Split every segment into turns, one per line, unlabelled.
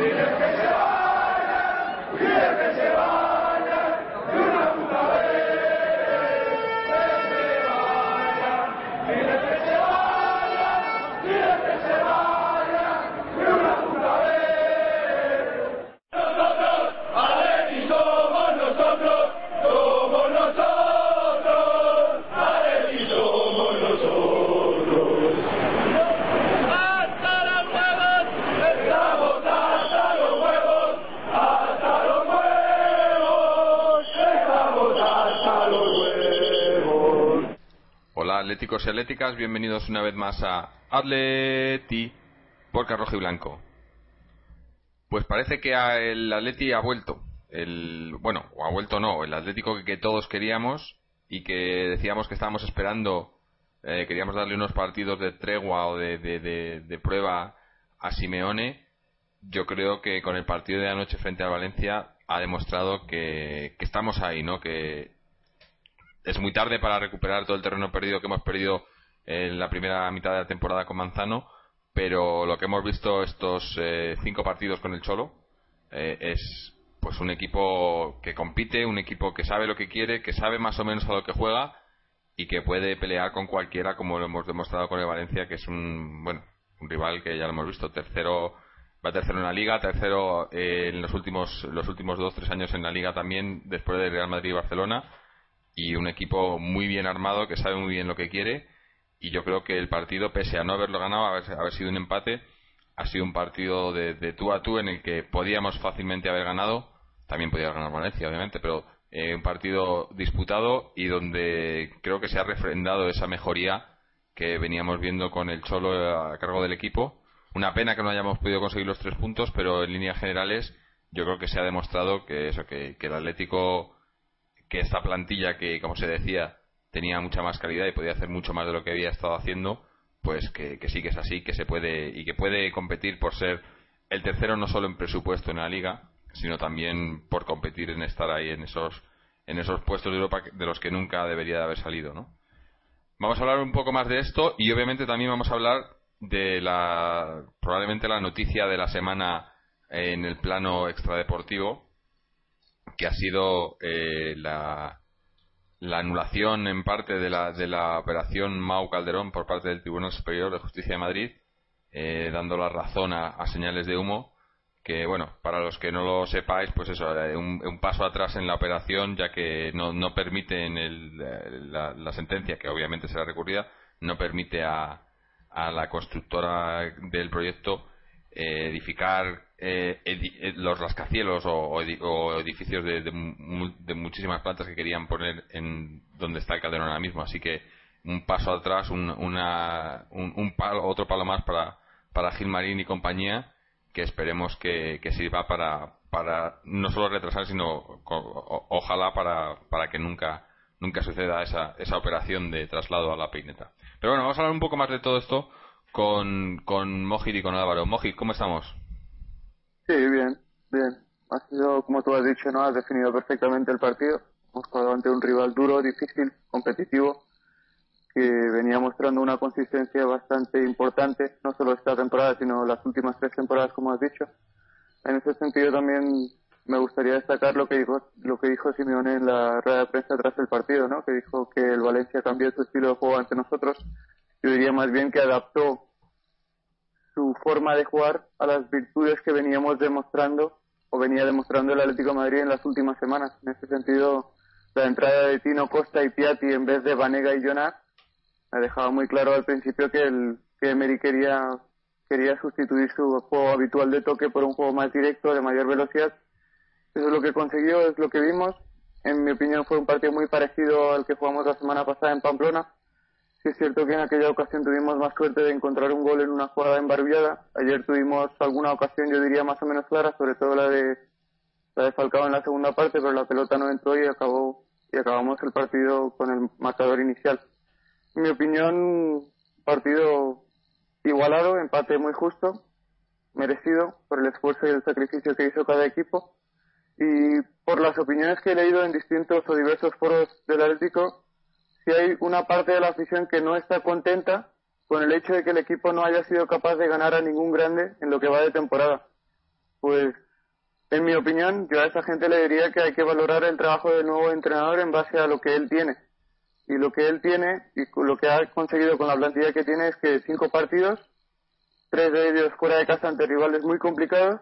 لك العالم ولك العالم atléticos y atléticas, bienvenidos una vez más a Atleti por Rojo y Blanco. Pues parece que el Atleti ha vuelto. El, bueno, o ha vuelto no, el Atlético que, todos queríamos y que decíamos que estábamos esperando, eh, queríamos darle unos partidos de tregua o de, de, prueba a Simeone. Yo creo que con el partido de anoche frente a Valencia ha demostrado que, que estamos ahí, ¿no? Que es muy tarde para recuperar todo el terreno perdido que hemos perdido en la primera mitad de la temporada con Manzano, pero lo que hemos visto estos eh, cinco partidos con el Cholo eh, es pues un equipo que compite, un equipo que sabe lo que quiere, que sabe más o menos a lo que juega y que puede pelear con cualquiera como lo hemos demostrado con el Valencia, que es un bueno un rival que ya lo hemos visto. Tercero va tercero en la liga, tercero eh, en los últimos los últimos dos tres años en la liga también después de Real Madrid y Barcelona y un equipo muy bien armado que sabe muy bien lo que quiere y yo creo que el partido pese a no haberlo ganado haber, haber sido un empate ha sido un partido de, tú a tú en el que podíamos fácilmente haber ganado. También podía ganar Valencia obviamente pero eh, un partido disputado y donde creo que se ha refrendado esa mejoría que veníamos viendo con el Cholo a cargo del equipo. Una pena que no hayamos podido conseguir los tres puntos pero en líneas generales yo creo que se ha demostrado que eso que el Atlético que esta plantilla que, como se decía, tenía mucha más calidad y podía hacer mucho más de lo que había estado haciendo, pues que, sí que es así, que se puede y que puede competir por ser el tercero no solo en presupuesto en la liga, sino también por competir en estar ahí en esos en esos puestos de Europa de los que nunca debería de haber salido, ¿no? Vamos a hablar un poco más de esto y obviamente también vamos a hablar de la probablemente la noticia de la semana en el plano extradeportivo que ha sido eh, la, la, anulación en parte de la, de la operación Mau Calderón por parte del Tribunal Superior de Justicia de Madrid, eh, dando la razón a, señales de humo. Que bueno, para los que no lo sepáis, pues eso, eh, un, un paso atrás en la operación, ya que no, no permite en el, la, la, sentencia, que obviamente será recurrida, no permite a, a la constructora del proyecto edificar eh, eh, los rascacielos o, edificios de, muchísimas plantas que querían poner en donde está el Calderón ahora mismo. Así que un paso atrás, un, una, un, palo, otro palo más para, para Gilmarín y compañía que esperemos que, sirva para, para no solo retrasar, sino ojalá para, para que nunca nunca suceda esa, esa operación de traslado a la peineta. Pero bueno, vamos a hablar un poco más de todo esto con, con Mojit y con Álvaro. Mojit, ¿cómo estamos?
Sí, bien, bien. Ha sido, como tú has dicho, ¿no? Has definido perfectamente el partido. Hemos jugado ante un rival duro, difícil, competitivo, que venía mostrando una consistencia bastante importante, no solo esta temporada, sino las últimas tres temporadas, como has dicho. En ese sentido también me gustaría destacar lo que dijo, lo que dijo Simeone en la rueda de prensa tras el partido, ¿no? Que dijo que el Valencia cambió su estilo de juego ante nosotros. Yo diría más bien que adaptó su forma de jugar a las virtudes que veníamos demostrando o venía demostrando el Atlético de Madrid en las últimas semanas. En ese sentido, la entrada de Tino Costa y Piatti en vez de Vanega y Jonas ha dejado muy claro al principio que el que Emery quería quería sustituir su juego habitual de toque por un juego más directo, de mayor velocidad. Eso es lo que consiguió, es lo que vimos. En mi opinión fue un partido muy parecido al que jugamos la semana pasada en Pamplona es cierto que en aquella ocasión tuvimos más suerte de encontrar un gol en una jugada embarbiada. Ayer tuvimos alguna ocasión, yo diría, más o menos clara, sobre todo la de, la de Falcao en la segunda parte, pero la pelota no entró y acabó y acabamos el partido con el marcador inicial. En mi opinión, partido igualado, empate muy justo, merecido por el esfuerzo y el sacrificio que hizo cada equipo. Y por las opiniones que he leído en distintos o diversos foros del Atlético, si hay una parte de la afición que no está contenta con el hecho de que el equipo no haya sido capaz de ganar a ningún grande en lo que va de temporada. pues en mi opinión, yo a esa gente le diría que hay que valorar el trabajo del nuevo entrenador en base a lo que él tiene. Y lo que él tiene y lo que ha conseguido con la plantilla que tiene es que cinco partidos, tres de ellos fuera de casa ante rivales muy complicados,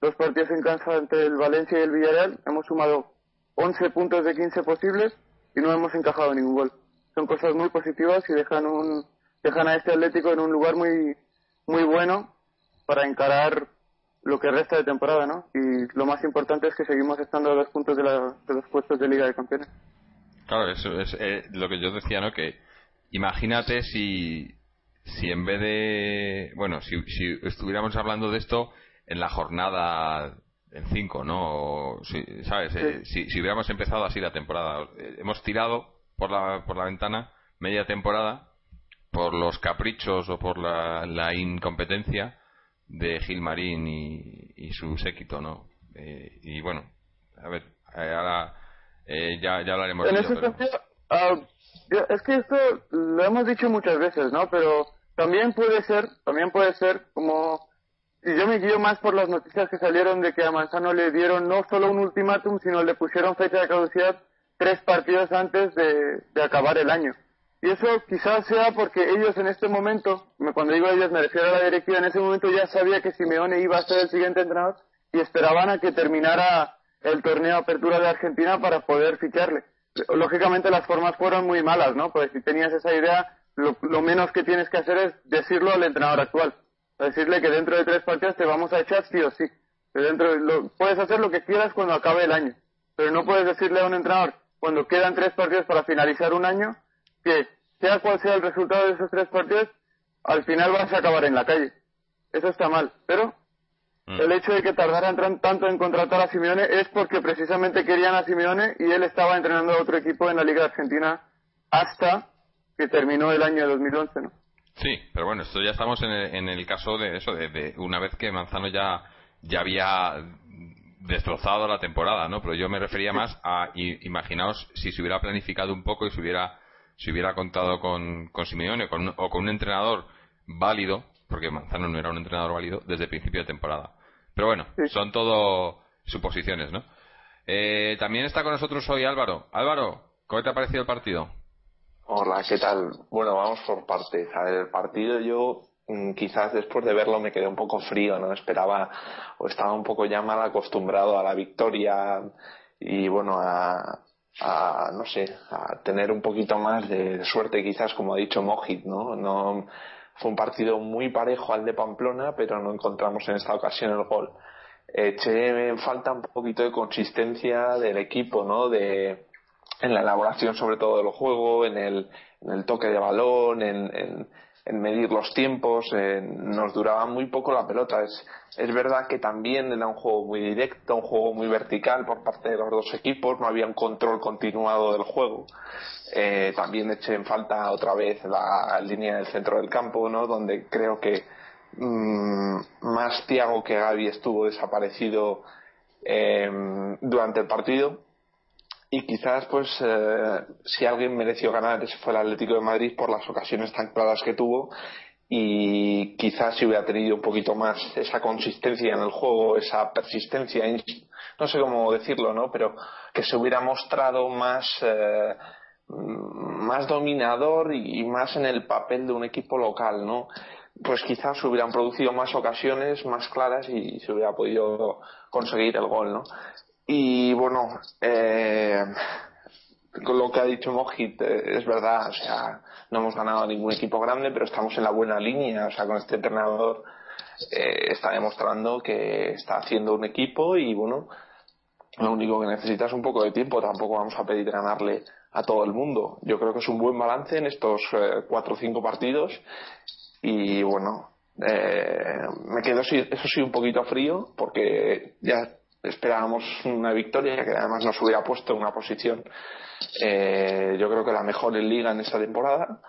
dos partidos en casa ante el Valencia y el Villarreal, hemos sumado 11 puntos de 15 posibles y no hemos encajado ningún gol. Son cosas muy positivas y dejan un dejan a este Atlético en un lugar muy muy bueno para encarar lo que resta de temporada, ¿no? Y lo más importante es que seguimos estando a dos puntos de, los puestos de Liga de Campeones.
Claro, eso es eh, lo que yo decía, ¿no? Que imagínate si, si en vez de. Bueno, si, si estuviéramos hablando de esto en la jornada en 5, ¿no? si, ¿Sabes? Eh, si, si hubiéramos empezado así la temporada. Eh, hemos tirado por la, por la ventana media temporada por los caprichos o por la, la incompetencia de Gilmarín y, y su séquito, ¿no? Eh, y bueno, a ver, eh, ahora eh, ya, ya hablaremos
de ello. Ah, es que esto lo hemos dicho muchas veces, ¿no? Pero también puede ser, también puede ser como yo me guío más por las noticias que salieron de que a Manzano le dieron no solo un ultimátum, sino le pusieron fecha de caducidad tres partidos antes de, de acabar el año. Y eso quizás sea porque ellos en este momento, cuando digo ellos me refiero a la directiva, en ese momento ya sabía que Simeone iba a ser el siguiente entrenador y esperaban a que terminara el torneo Apertura de Argentina para poder ficharle. Lógicamente las formas fueron muy malas, ¿no? Pues si tenías esa idea, lo, menos que tienes que hacer es decirlo al entrenador actual. Decirle que dentro de tres partidos te vamos a echar sí o sí. dentro lo, puedes hacer lo que quieras cuando acabe el año, pero no puedes decirle a un entrenador cuando quedan tres partidos para finalizar un año que sea cual sea el resultado de esos tres partidos, al final vas a acabar en la calle. Eso está mal. Pero mm. el hecho de que tardaran tanto en contratar a Simeone es porque precisamente querían a Simeone y él estaba entrenando a otro equipo en la Liga Argentina hasta que terminó el año 2011, ¿no?
Sí, pero bueno, esto ya estamos en el, en el caso de eso, de, una vez que Manzano ya, ya había destrozado la temporada, ¿no? Pero yo me refería más a, imaginaos si se hubiera planificado un poco y se hubiera si hubiera contado con, con Simeone o con un entrenador válido, porque Manzano no era un entrenador válido desde el principio de temporada. Pero bueno, son todo suposiciones, ¿no? Eh, también está con nosotros hoy Álvaro. Álvaro, ¿cómo te ha parecido el partido?
Hola, ¿qué tal? Bueno, vamos por partes. El partido yo mm, quizás después de verlo me quedé un poco frío, no esperaba o estaba un poco ya mal acostumbrado a la victoria y bueno, a, a, no sé, a tener un poquito más de suerte quizás, como ha dicho Mojit, ¿no? no fue un partido muy parejo al de Pamplona, pero no encontramos en esta ocasión el gol. Eché falta un poquito de consistencia del equipo, ¿no? De, en la elaboración sobre todo del juego, en el, en el toque de balón, en, en medir los tiempos, nos duraba muy poco la pelota. Es, es verdad que también era un juego muy directo, un juego muy vertical por parte de los dos equipos, no había un control continuado del juego. Eh, también eché en falta otra vez la línea del centro del campo, ¿no? donde creo que mm, más Tiago que Gaby estuvo desaparecido eh, durante el partido y quizás pues eh, si alguien mereció ganar ese fue el Atlético de Madrid por las ocasiones tan claras que tuvo y quizás si hubiera tenido un poquito más esa consistencia en el juego, esa persistencia, no sé cómo decirlo, ¿no? Pero que se hubiera mostrado más eh, más dominador y más en el papel de un equipo local, ¿no? Pues quizás hubieran producido más ocasiones más claras y se hubiera podido conseguir el gol, ¿no? Y bueno, eh, con lo que ha dicho Mojit, eh, es verdad, o sea, no hemos ganado a ningún equipo grande, pero estamos en la buena línea, o sea, con este entrenador eh, está demostrando que está haciendo un equipo y bueno, lo único que necesita es un poco de tiempo, tampoco vamos a pedir ganarle a todo el mundo. Yo creo que es un buen balance en estos eh, cuatro o cinco partidos. Y bueno, me quedo eso sí un poquito frío porque ya esperábamos una victoria que además nos hubiera puesto en una posición eh, yo creo que la mejor en liga en esta temporada.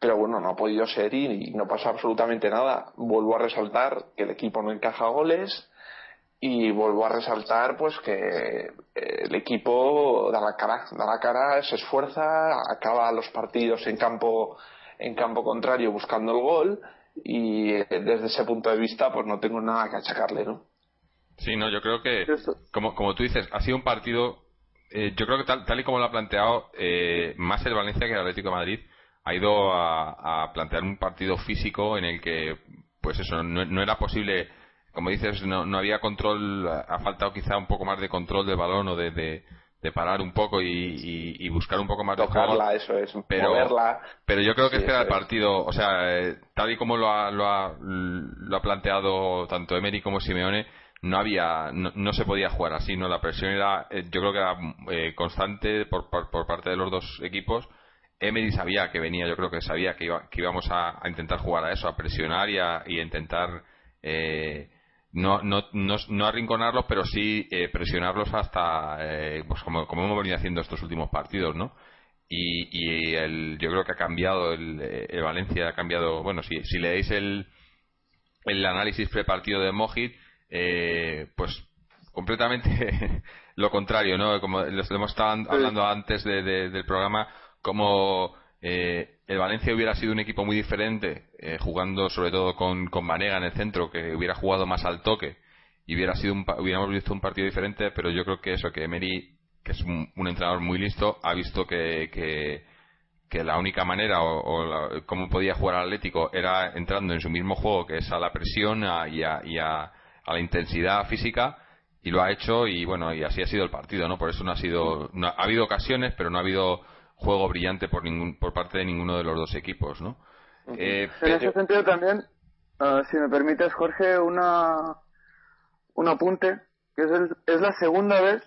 Pero bueno no ha podido ser y, no pasa absolutamente nada. Vuelvo a resaltar que el equipo no encaja goles y vuelvo a resaltar pues que eh, el equipo da la cara da la cara se esfuerza acaba los partidos en campo en campo contrario buscando el gol y eh, desde ese punto de vista pues no tengo nada que achacarle no
Sí, no, yo creo que, como, como tú dices, ha sido un partido, eh, yo creo que tal, tal y como lo ha planteado, eh, más el Valencia que el Atlético de Madrid, ha ido a, plantear un partido físico en el que, pues eso, no, era posible, como dices, no, no había control, ha faltado quizá un poco más de control del balón o de, de, parar un poco y, buscar un poco más
de juego. eso es,
pero, Pero yo creo que este era el partido, o sea, eh, tal y como lo ha, lo ha, lo ha planteado tanto Emery como Simeone, no había no, se podía jugar así no la presión era eh, yo creo que era eh, constante por, por, parte de los dos equipos. Emery sabía que venía yo creo que sabía que, que íbamos a, intentar jugar a eso a presionar y a, intentar eh, no, no, no, no, arrinconarlos pero sí presionarlos hasta pues como, como hemos venido haciendo estos últimos partidos no y, y el, yo creo que ha cambiado el, el Valencia ha cambiado bueno si, si leéis el el análisis prepartido de Mojit eh, pues completamente lo contrario, ¿no? Como les hemos estado hablando antes del programa, como eh, el Valencia hubiera sido un equipo muy diferente, eh, jugando sobre todo con, con Vanega en el centro, que hubiera jugado más al toque y hubiera sido un, hubiéramos visto un partido diferente, pero yo creo que eso, que Emery, que es un, entrenador muy listo, ha visto que, que, la única manera o, cómo podía jugar al Atlético era entrando en su mismo juego, que es a la presión y a a la intensidad física y lo ha hecho y bueno y así ha sido el partido no por eso no ha sido no, ha habido ocasiones pero no ha habido juego brillante por ningún por parte de ninguno de los dos equipos no
eh, en ese sentido también ah, si me permites Jorge una un apunte que es, es la segunda vez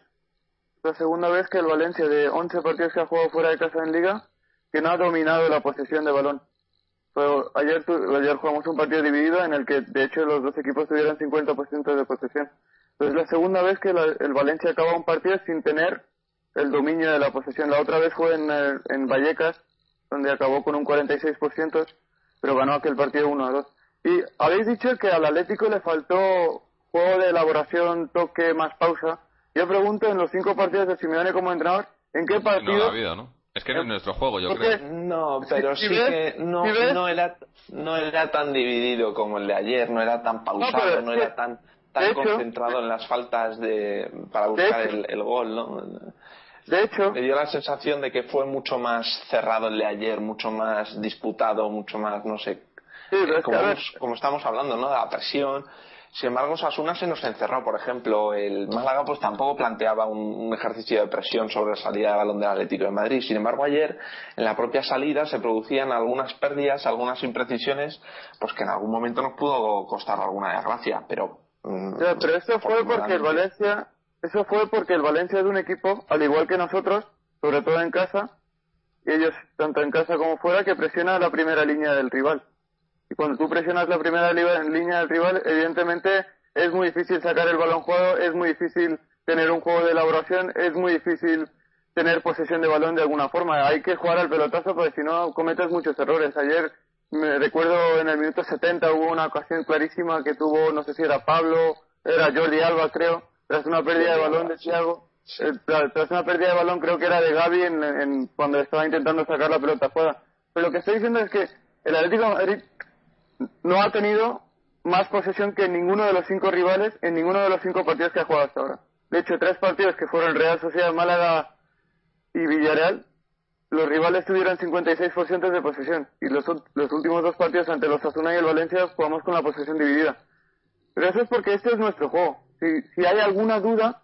la segunda vez que el Valencia de 11 partidos que ha jugado fuera de casa en liga que no ha dominado la posesión de balón ayer, ayer jugamos un partido dividido en el que de hecho los dos equipos tuvieron 50% de posesión. Es la segunda vez que el Valencia acaba un partido sin tener el dominio de la posesión. La otra vez fue en, en Vallecas, donde acabó con un 46%, pero ganó aquel partido 1 a 2. Y habéis dicho que al Atlético le faltó juego de elaboración, toque, más pausa. Yo pregunto, en los cinco partidos de Simeone como entrenador, ¿en qué partido,
no es que no es nuestro juego, yo creo.
No, pero sí que no, no, era, no era tan dividido como el de ayer, no era tan pausado, no, era tan, tan concentrado en las faltas de, para buscar el, gol, ¿no?
De hecho,
me dio la sensación de que fue mucho más cerrado el de ayer, mucho más disputado, mucho más, no sé, como, como, estamos hablando, ¿no? De la presión, sin embargo, Sasuna se nos encerró. Por ejemplo, el Málaga pues tampoco planteaba un, ejercicio de presión sobre la salida de balón del Atlético de Madrid. Sin embargo, ayer en la propia salida se producían algunas pérdidas, algunas imprecisiones, pues que en algún momento nos pudo costar alguna desgracia. Pero,
mm, pero eso fue porque el Valencia, eso fue porque el Valencia es un equipo, al igual que nosotros, sobre todo en casa, y ellos tanto en casa como fuera, que presiona la primera línea del rival. Y cuando tú presionas la primera línea del rival, evidentemente es muy difícil sacar el balón jugado, es muy difícil tener un juego de elaboración, es muy difícil tener posesión de balón de alguna forma. Hay que jugar al pelotazo porque si no cometes muchos errores. Ayer me recuerdo en el minuto 70 hubo una ocasión clarísima que tuvo, no sé si era Pablo, era Jordi Alba creo, tras una pérdida de balón de Thiago. Eh, tras una pérdida de balón creo que era de Gaby en, cuando estaba intentando sacar la pelota fuera. Pero lo que estoy diciendo es que el Atlético Madrid no ha tenido más posesión que ninguno de los cinco rivales en ninguno de los cinco partidos que ha jugado hasta ahora. De hecho, tres partidos que fueron Real Sociedad, Málaga y Villarreal, los rivales tuvieron 56% de posesión y los, últimos dos partidos ante los Azuna y el Valencia jugamos con la posesión dividida. Pero eso es porque este es nuestro juego. Si, si hay alguna duda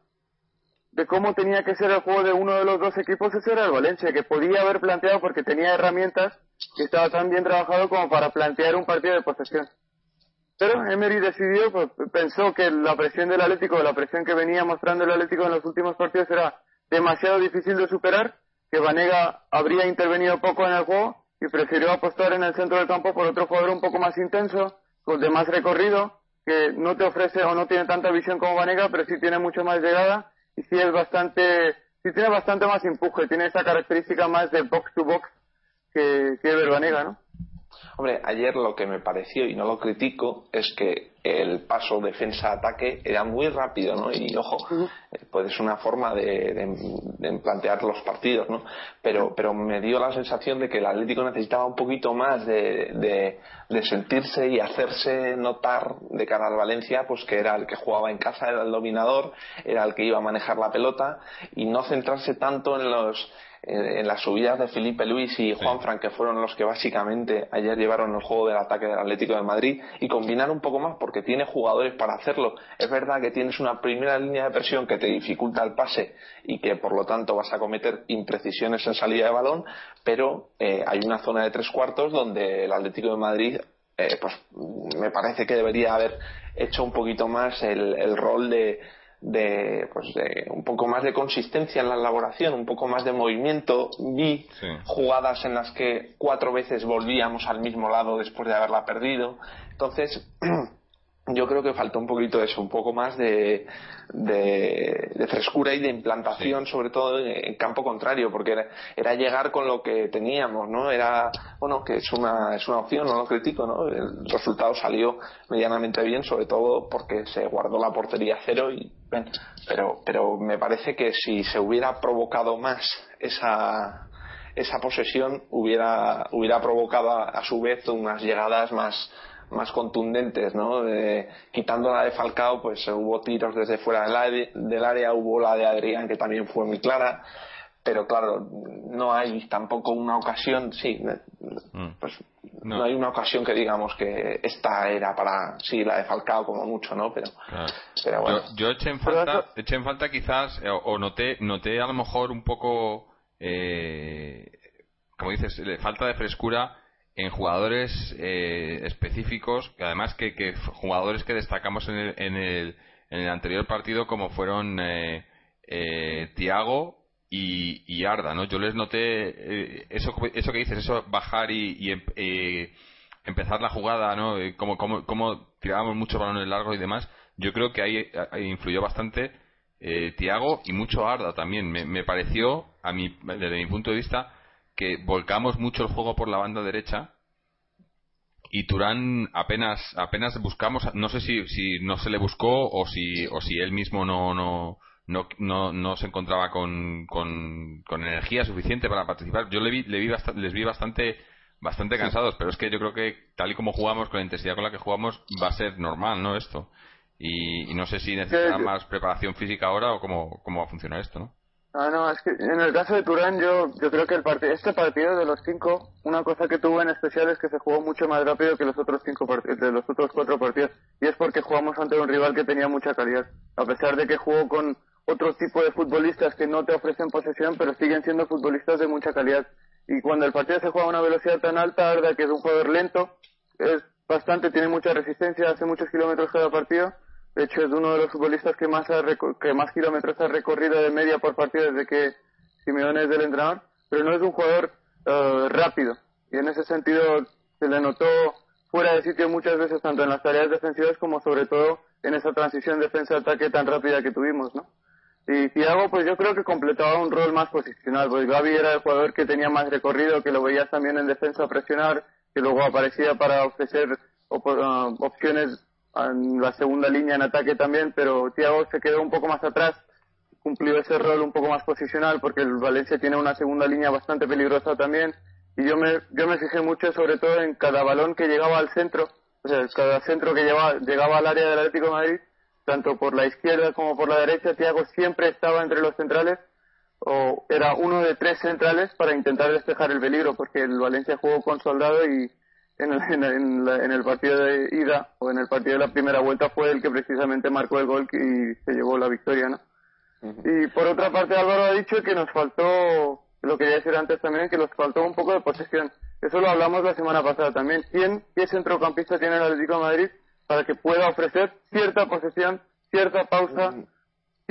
de cómo tenía que ser el juego de uno de los dos equipos, ese era el Valencia, que podía haber planteado porque tenía herramientas que estaba tan bien trabajado como para plantear un partido de posesión. Pero Emery decidió, pues, pensó que la presión del Atlético, la presión que venía mostrando el Atlético en los últimos partidos era demasiado difícil de superar, que Vanega habría intervenido poco en el juego y prefirió apostar en el centro del campo por otro jugador un poco más intenso, con de más recorrido, que no te ofrece o no tiene tanta visión como Vanega, pero sí tiene mucho más llegada y sí es bastante, sí tiene bastante más empuje, tiene esa característica más de box to box que, que ¿no?
Hombre, ayer lo que me pareció, y no lo critico, es que el paso defensa-ataque era muy rápido, ¿no? Y ojo, pues es una forma de, plantear los partidos, ¿no? Pero, pero me dio la sensación de que el Atlético necesitaba un poquito más de, de sentirse y hacerse notar de cara al Valencia, pues que era el que jugaba en casa, era el dominador, era el que iba a manejar la pelota y no centrarse tanto en los en las subidas de Felipe Luis y Juan Fran, que fueron los que básicamente ayer llevaron el juego del ataque del Atlético de Madrid, y combinar un poco más porque tiene jugadores para hacerlo. Es verdad que tienes una primera línea de presión que te dificulta el pase y que por lo tanto vas a cometer imprecisiones en salida de balón, pero eh, hay una zona de tres cuartos donde el Atlético de Madrid eh, pues me parece que debería haber hecho un poquito más el rol de, de, pues de un poco más de consistencia en la elaboración, un poco más de movimiento. Vi jugadas en las que cuatro veces volvíamos al mismo lado después de haberla perdido. Entonces, yo creo que faltó un poquito de eso, un poco más de, de, frescura y de implantación, sobre todo en, campo contrario, porque era, llegar con lo que teníamos, ¿no? Era, bueno, que es una, es una opción, no lo critico, ¿no? El resultado salió medianamente bien, sobre todo porque se guardó la portería cero y, pero, pero me parece que si se hubiera provocado más esa, esa posesión hubiera, hubiera provocado a su vez unas llegadas más, más contundentes, ¿no? quitando la de Falcao, pues hubo tiros desde fuera del área, hubo la de Adrián que también fue muy clara, pero claro, no hay tampoco una ocasión, sí, mm. pues no. hay una ocasión que digamos que esta era para, sí, la de Falcao como mucho, ¿no? Pero, pero bueno.
Yo, eché en falta, eché en falta quizás, eh, o noté, noté a lo mejor un poco, eh, como dices, falta de frescura en jugadores eh, específicos, que además que, jugadores que destacamos en el, en el, en el anterior partido como fueron eh, eh, Tiago y, y, Arda, ¿no? Yo les noté eh, eso, eso que dices, eso bajar y, y em, eh, empezar la jugada, ¿no? Como, como, como tirábamos mucho balones largos y demás. Yo creo que ahí, influyó bastante eh, Tiago y mucho Arda también. Me, me pareció, a mí, desde mi punto de vista, que volcamos mucho el juego por la banda derecha y Turán apenas apenas buscamos no sé si, si no se le buscó o si o si él mismo no no no, no, se encontraba con, con, energía suficiente para participar. Yo le vi, le vi les vi bastante bastante cansados pero es que yo creo que tal y como jugamos con la intensidad con la que jugamos va a ser normal no esto. Y, no sé si necesita más preparación física ahora o cómo, cómo va a funcionar esto no
Ah, no, es que en el caso de Turán yo, yo creo que el partido, este partido de los cinco, una cosa que tuvo en especial es que se jugó mucho más rápido que los otros cinco de los otros cuatro partidos y es porque jugamos ante un rival que tenía mucha calidad, a pesar de que jugó con otro tipo de futbolistas que no te ofrecen posesión, pero siguen siendo futbolistas de mucha calidad. Y cuando el partido se juega a una velocidad tan alta, Arda, que es un jugador lento, es bastante, tiene mucha resistencia, hace muchos kilómetros cada partido, de hecho, es uno de los futbolistas que más, que más kilómetros ha recorrido de media por partido desde que Simeone es del entrenador, pero no es un jugador eh, rápido. Y en ese sentido se le notó fuera de sitio muchas veces, tanto en las tareas defensivas como sobre todo en esa transición defensa-ataque tan rápida que tuvimos, ¿no? Y Thiago, pues yo creo que completaba un rol más posicional, pues Gaby era el jugador que tenía más recorrido, que lo veías también en defensa a presionar, que luego aparecía para ofrecer uh, opciones en la segunda línea en ataque también, pero Thiago se quedó un poco más atrás, cumplió ese rol un poco más posicional porque el Valencia tiene una segunda línea bastante peligrosa también. Y yo me, yo me fijé mucho sobre todo en cada balón que llegaba al centro, o sea, cada centro que llegaba, llegaba al área del Atlético de Madrid, tanto por la izquierda como por la derecha, Thiago siempre estaba entre los centrales o era uno de tres centrales para intentar despejar el peligro porque el Valencia jugó con soldado y en el, en, el partido de ida o en el partido de la primera vuelta fue el que precisamente marcó el gol y se llevó la victoria, ¿no? Y por otra parte Álvaro ha dicho que nos faltó, lo quería decir antes también, que nos faltó un poco de posesión. Eso lo hablamos la semana pasada también. ¿Quién, qué centrocampista tiene el Atlético de Madrid para que pueda ofrecer cierta posesión, cierta pausa,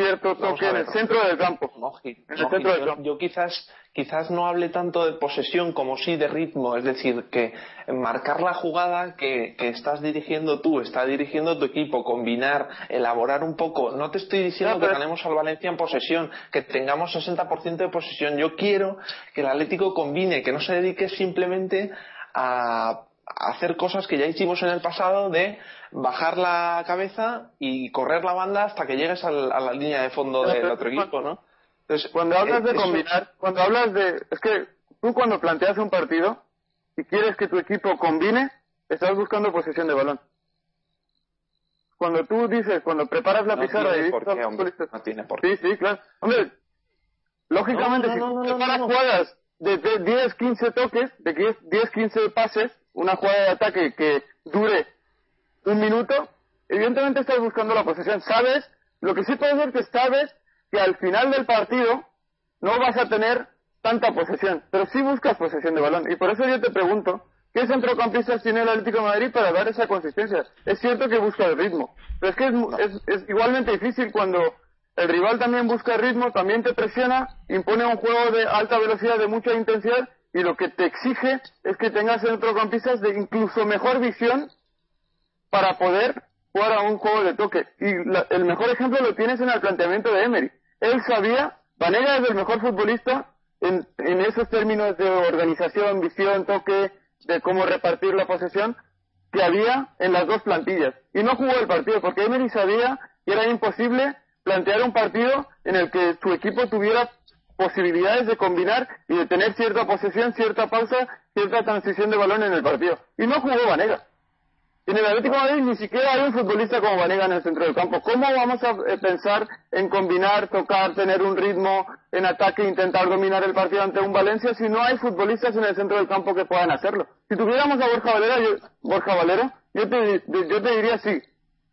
cierto toque en el centro del campo.
en el centro del campo. Yo, quizás, quizás no hable tanto de posesión como sí de ritmo, es decir, que marcar la jugada que, que estás dirigiendo tú, está dirigiendo tu equipo, combinar, elaborar un poco. No te estoy diciendo que ganemos al Valencia en posesión, que tengamos 60% de posesión. Yo quiero que el Atlético combine, que no se dedique simplemente a hacer cosas que ya hicimos en el pasado de bajar la cabeza y correr la banda hasta que llegues a la, línea de fondo del otro equipo, ¿no?
Entonces, cuando hablas de eh, combinar, cuando hablas de... Es que tú cuando planteas un partido, y quieres que tu equipo combine, estás buscando posesión de balón. Cuando tú dices, cuando preparas la pizarra y
dices no tiene por
qué. Sí, sí, claro. Hombre, lógicamente, si tú preparas jugadas de 10, 15 toques, de 10, 15 pases, una jugada de ataque que dure un minuto, evidentemente estás buscando la posesión. Sabes, lo que sí puede ser que sabes que al final del partido no vas a tener tanta posesión, pero sí buscas posesión de balón. Y por eso yo te pregunto, ¿qué centrocampistas tiene el Atlético de Madrid para dar esa consistencia? Es cierto que busca el ritmo, pero es que es, es, igualmente difícil cuando el rival también busca ritmo, también te presiona, impone un juego de alta velocidad, de mucha intensidad, y lo que te exige es que tengas centrocampistas de incluso mejor visión para poder jugar a un juego de toque. Y el mejor ejemplo lo tienes en el planteamiento de Emery. Él sabía, Vanega es el mejor futbolista en, en esos términos de organización, visión, toque, de cómo repartir la posesión, que había en las dos plantillas. Y no jugó el partido porque Emery sabía que era imposible plantear un partido en el que su equipo tuviera posibilidades de combinar y de tener cierta posesión, cierta pausa, cierta transición de balón en el partido. Y no jugó Vanega. En el Atlético Madrid ni siquiera hay un futbolista como Vanega en el centro del campo. ¿Cómo vamos a eh, pensar en combinar, tocar, tener un ritmo en ataque, intentar dominar el partido ante un Valencia si no hay futbolistas en el centro del campo que puedan hacerlo? Si tuviéramos a Borja Valera, yo, Borja Valero, yo te, yo te diría sí.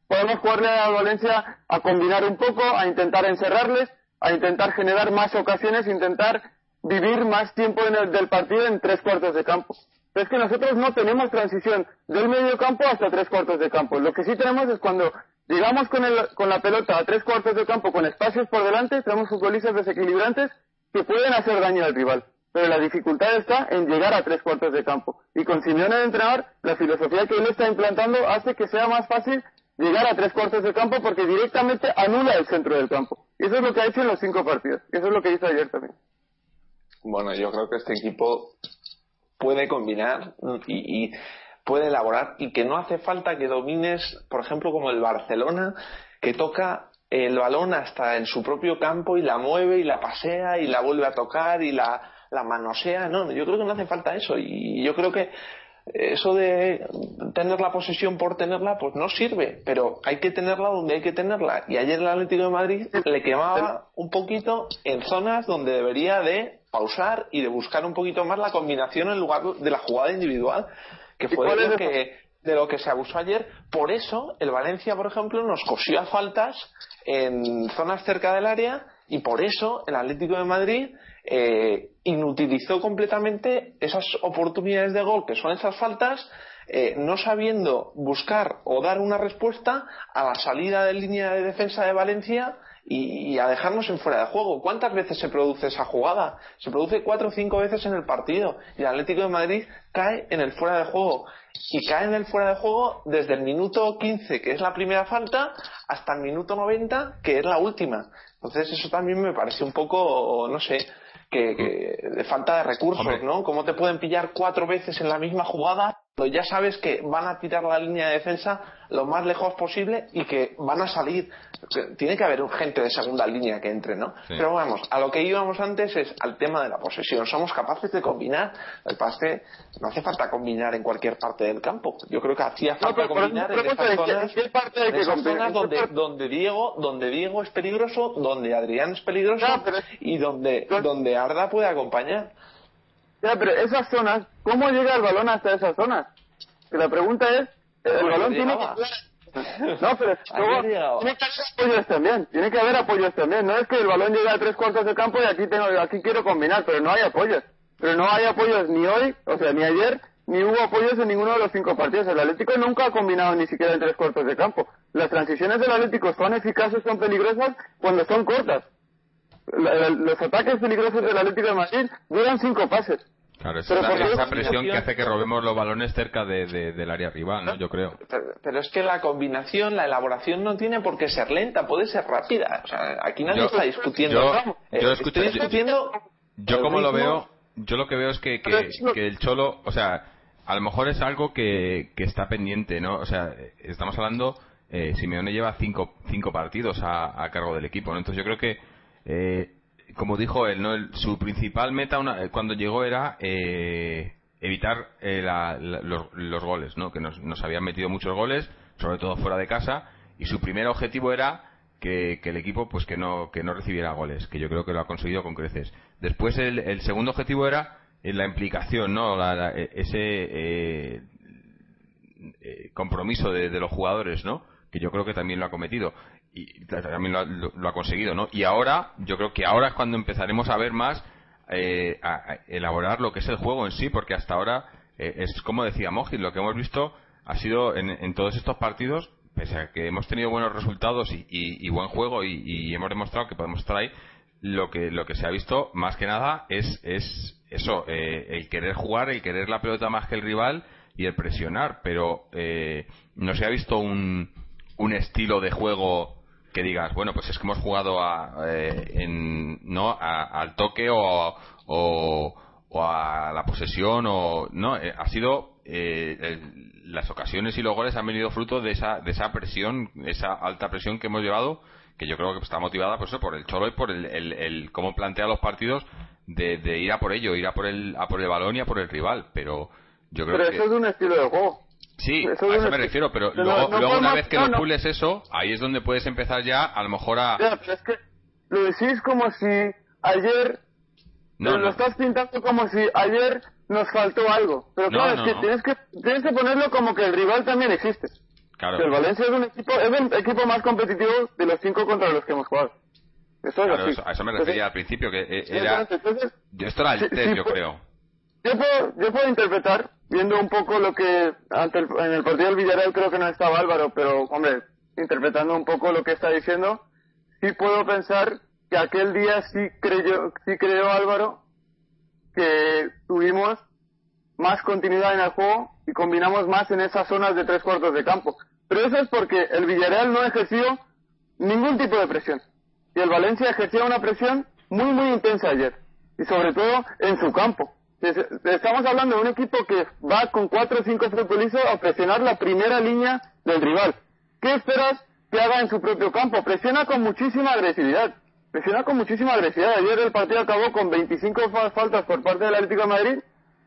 Podemos jugarle a Valencia a combinar un poco, a intentar encerrarles, a intentar generar más ocasiones, intentar vivir más tiempo en el, del partido en tres cuartos de campo. Pero es que nosotros no tenemos transición del medio campo hasta tres cuartos de campo. Lo que sí tenemos es cuando llegamos con, el, con la pelota a tres cuartos de campo con espacios por delante, tenemos futbolistas desequilibrantes que pueden hacer daño al rival. Pero la dificultad está en llegar a tres cuartos de campo. Y con Simeone de entrenador, la filosofía que él está implantando hace que sea más fácil llegar a tres cuartos de campo porque directamente anula el centro del campo. Eso es lo que ha hecho en los cinco partidos. Eso es lo que hizo ayer también.
Bueno, yo creo que este equipo puede combinar y, puede elaborar y que no hace falta que domines, por ejemplo, como el Barcelona, que toca el balón hasta en su propio campo y la mueve y la pasea y la vuelve a tocar y la, la manosea. No, yo creo que no hace falta eso y yo creo que eso de tener la posesión por tenerla, pues no sirve, pero hay que tenerla donde hay que tenerla. Y ayer el Atlético de Madrid le quemaba un poquito en zonas donde debería de pausar y de buscar un poquito más la combinación en lugar de la jugada individual, que fue de lo que, de lo que se abusó ayer. Por eso el Valencia, por ejemplo, nos cosió a faltas en zonas cerca del área y por eso el Atlético de Madrid eh, inutilizó completamente esas oportunidades de gol que son esas faltas, eh, no sabiendo buscar o dar una respuesta a la salida de línea de defensa de Valencia y, a dejarnos en fuera de juego. ¿Cuántas veces se produce esa jugada? Se produce cuatro o cinco veces en el partido y el Atlético de Madrid cae en el fuera de juego. Y cae en el fuera de juego desde el minuto 15, que es la primera falta, hasta el minuto 90, que es la última. Entonces eso también me parece un poco, no sé, que, de falta de recursos, ¿no? ¿Cómo te pueden pillar cuatro veces en la misma jugada? Ya sabes que van a tirar la línea de defensa lo más lejos posible y que van a salir. Tiene que haber un gente de segunda línea que entre, ¿no? Pero vamos, a lo que íbamos antes es al tema de la posesión. Somos capaces de combinar. El pase no hace falta combinar en cualquier parte del campo. Yo creo que hacía falta combinar en esas zonas, donde, donde, Diego, donde Diego es peligroso, donde Adrián es peligroso y donde, donde Arda puede acompañar.
Ya, pero esas zonas, ¿cómo llega el balón hasta esas zonas? Que la pregunta es, el balón tiene que... No, pero luego, tiene que haber apoyos también, tiene que haber apoyos también. No es que el balón llega a tres cuartos de campo y aquí tengo, aquí quiero combinar, pero no hay apoyos. Pero no hay apoyos ni hoy, o sea, ni ayer, ni hubo apoyos en ninguno de los cinco partidos. El Atlético nunca ha combinado ni siquiera en tres cuartos de campo. Las transiciones del Atlético son eficaces, son peligrosas cuando son cortas los ataques peligrosos del Atlético de Madrid duran cinco pases.
Claro, esa, esa presión que hace que robemos los balones cerca de, del área rival, ¿no? Yo creo.
Pero, es que la combinación, la elaboración no tiene por qué ser lenta, puede ser rápida. O sea, aquí nadie está discutiendo.
Yo, yo, escucho, discutiendo yo, como lo veo, yo lo que veo es que, que, el Cholo, o sea, a lo mejor es algo que, que está pendiente, ¿no? O sea, estamos hablando, eh, Simeone lleva cinco, cinco partidos a, a cargo del equipo, ¿no? Entonces yo creo que eh, como dijo él, ¿no? su principal meta una, cuando llegó era eh, evitar eh, los, goles, ¿no? Que nos, habían metido muchos goles, sobre todo fuera de casa, y su primer objetivo era que, el equipo pues que no que no recibiera goles que yo creo que lo ha conseguido con creces después el, segundo objetivo era eh, la implicación no ese eh, eh, compromiso de, los jugadores no que yo creo que también lo ha cometido y también lo, ha conseguido no y ahora yo creo que ahora es cuando empezaremos a ver más a, elaborar lo que es el juego en sí porque hasta ahora es como decía Mojit lo que hemos visto ha sido en todos estos partidos pese a que hemos tenido buenos resultados y, buen juego y, hemos demostrado que podemos estar ahí, lo que, lo que se ha visto más que nada es, es eso, eh, el querer jugar, el querer la pelota más que el rival y el presionar, pero eh, no se ha visto un, un estilo de juego que digas, bueno, pues es que hemos jugado a, eh, ¿no? al toque o, o, a la posesión o no, ha sido eh, las ocasiones y los goles han venido fruto de esa, de esa presión, esa alta presión que hemos llevado, que yo creo que está motivada pues, por el Cholo y por el, el, cómo plantea los partidos de, ir a por ello, ir a por el, a por el balón y a por el rival. Pero yo creo
pero
que.
eso es un estilo de juego.
Sí, a eso me refiero, pero luego, una vez que lo pules eso, ahí es donde puedes empezar ya a lo mejor a.
es que lo decís como si ayer. No, lo estás pintando como si ayer nos faltó algo. Pero claro, es que, tienes que tienes que ponerlo como que el rival también existe.
Claro.
Que el Valencia es un equipo es el equipo más competitivo de los cinco contra los que hemos jugado. Eso es así.
a eso me refería al principio, que eh, era... Entonces, esto era el test, yo creo.
Yo puedo, yo puedo interpretar, viendo un poco lo que ante en el partido del Villarreal creo que no estaba Álvaro, pero hombre, interpretando un poco lo que está diciendo, sí puedo pensar que aquel día sí creyó, sí creyó Álvaro que tuvimos más continuidad en el juego y combinamos más en esas zonas de tres cuartos de campo. Pero eso es porque el Villarreal no ejerció ningún tipo de presión. Y el Valencia ejercía una presión muy, muy intensa ayer. Y sobre todo en su campo. Estamos hablando de un equipo que va con cuatro o cinco futbolistas a presionar la primera línea del rival. ¿Qué esperas que haga en su propio campo? Presiona con muchísima agresividad presiona con muchísima agresividad. Ayer el partido acabó con 25 faltas por parte del Atlético de Madrid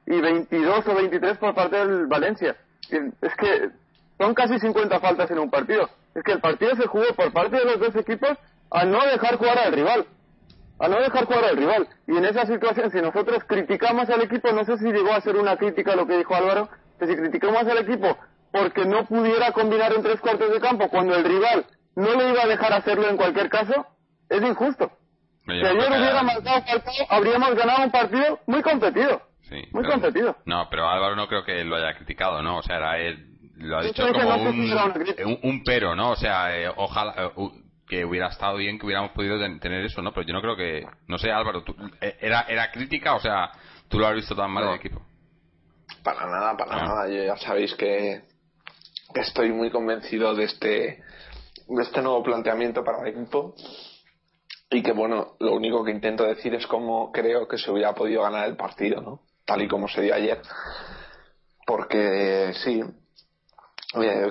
y 22 o 23 por parte del Valencia. Es que son casi 50 faltas en un partido. Es que el partido se jugó por parte de los dos equipos a no dejar jugar al rival. A no dejar jugar al rival. Y en esa situación, si nosotros criticamos al equipo, no sé si llegó a ser una crítica lo que dijo Álvaro, que si criticamos al equipo porque no pudiera combinar en tres cuartos de campo cuando el rival no le iba a dejar hacerlo en cualquier caso, es injusto. si ayer hubiera marcado habríamos ganado un partido muy competido. muy competido.
No, pero Álvaro no creo que lo haya criticado, ¿no? O sea, era él, lo ha dicho como un, un, pero, ¿no? O sea, eh, ojalá eh, que hubiera estado bien que hubiéramos podido tener eso, ¿no? Pero yo no creo que, no sé, Álvaro, eh, era era crítica, o sea, tú lo has visto tan mal en el equipo.
Para nada, para ah. nada. Yo ya sabéis que, que estoy muy convencido de este de este nuevo planteamiento para el equipo y que bueno, lo único que intento decir es cómo creo que se hubiera podido ganar el partido, ¿no? Tal y como se dio ayer. Porque sí,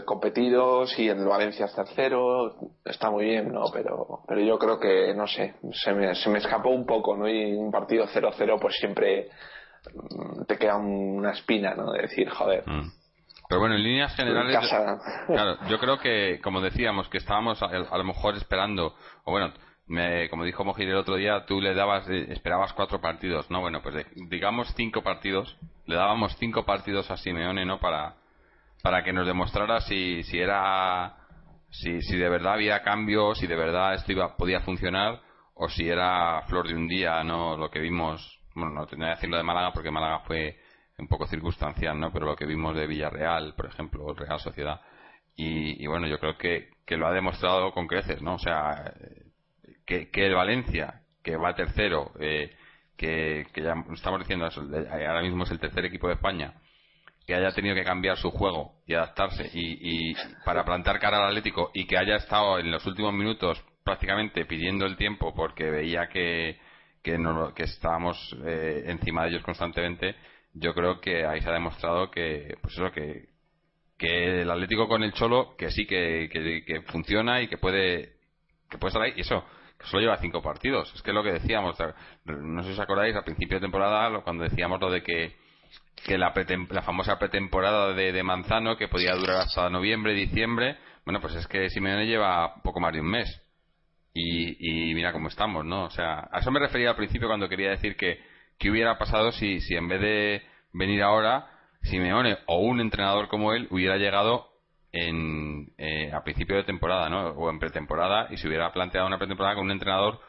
competido, sí, en el Valencia es tercero, está muy bien, ¿no? Pero, pero yo creo que, no sé, se me, se me escapó un poco, ¿no? Y un partido 0-0 pues siempre mm, te queda una espina, ¿no? De decir, joder. Mm.
Pero bueno, en líneas generales, claro, yo creo que, como decíamos, que estábamos a, a lo mejor esperando, o bueno, como dijo Mojir el otro día, tú le dabas, eh, esperabas cuatro partidos, ¿no? Bueno, pues digamos cinco partidos, le dábamos cinco partidos a Simeone, ¿no? Para, para que nos demostrara si, si era, si, si de verdad había cambio, si de verdad esto iba, podía funcionar, o si era flor de un día, ¿no? Lo que vimos, bueno, no tendría que decirlo de Málaga porque Málaga fue un poco circunstancial, ¿no? Pero lo que vimos de Villarreal, por ejemplo, Real Sociedad, y, y bueno, yo creo que, que lo ha demostrado con creces, ¿no? O sea, que, el Valencia, que va tercero, eh, que, ya estamos diciendo, ahora mismo es el tercer equipo de España, que haya tenido que cambiar su juego y adaptarse y, para plantar cara al Atlético y que haya estado en los últimos minutos prácticamente pidiendo el tiempo porque veía que, que, que estábamos eh, encima de ellos constantemente, yo creo que ahí se ha demostrado que, pues eso, que, que el Atlético con el Cholo, que sí que, que, funciona y que puede, que puede estar ahí, y eso, solo lleva cinco partidos. Es que es lo que decíamos, no sé si os acordáis, al principio de temporada, cuando decíamos lo de que que la, la famosa pretemporada de, de Manzano, que podía durar hasta noviembre, diciembre, bueno, pues es que Simeone lleva poco más de un mes. Y, y mira cómo estamos, ¿no? O sea, a eso me refería al principio cuando quería decir que, que hubiera pasado si, si en vez de venir ahora, Simeone o un entrenador como él hubiera llegado en, eh, a principio de temporada, ¿no? O en pretemporada y se hubiera planteado una pretemporada con un entrenador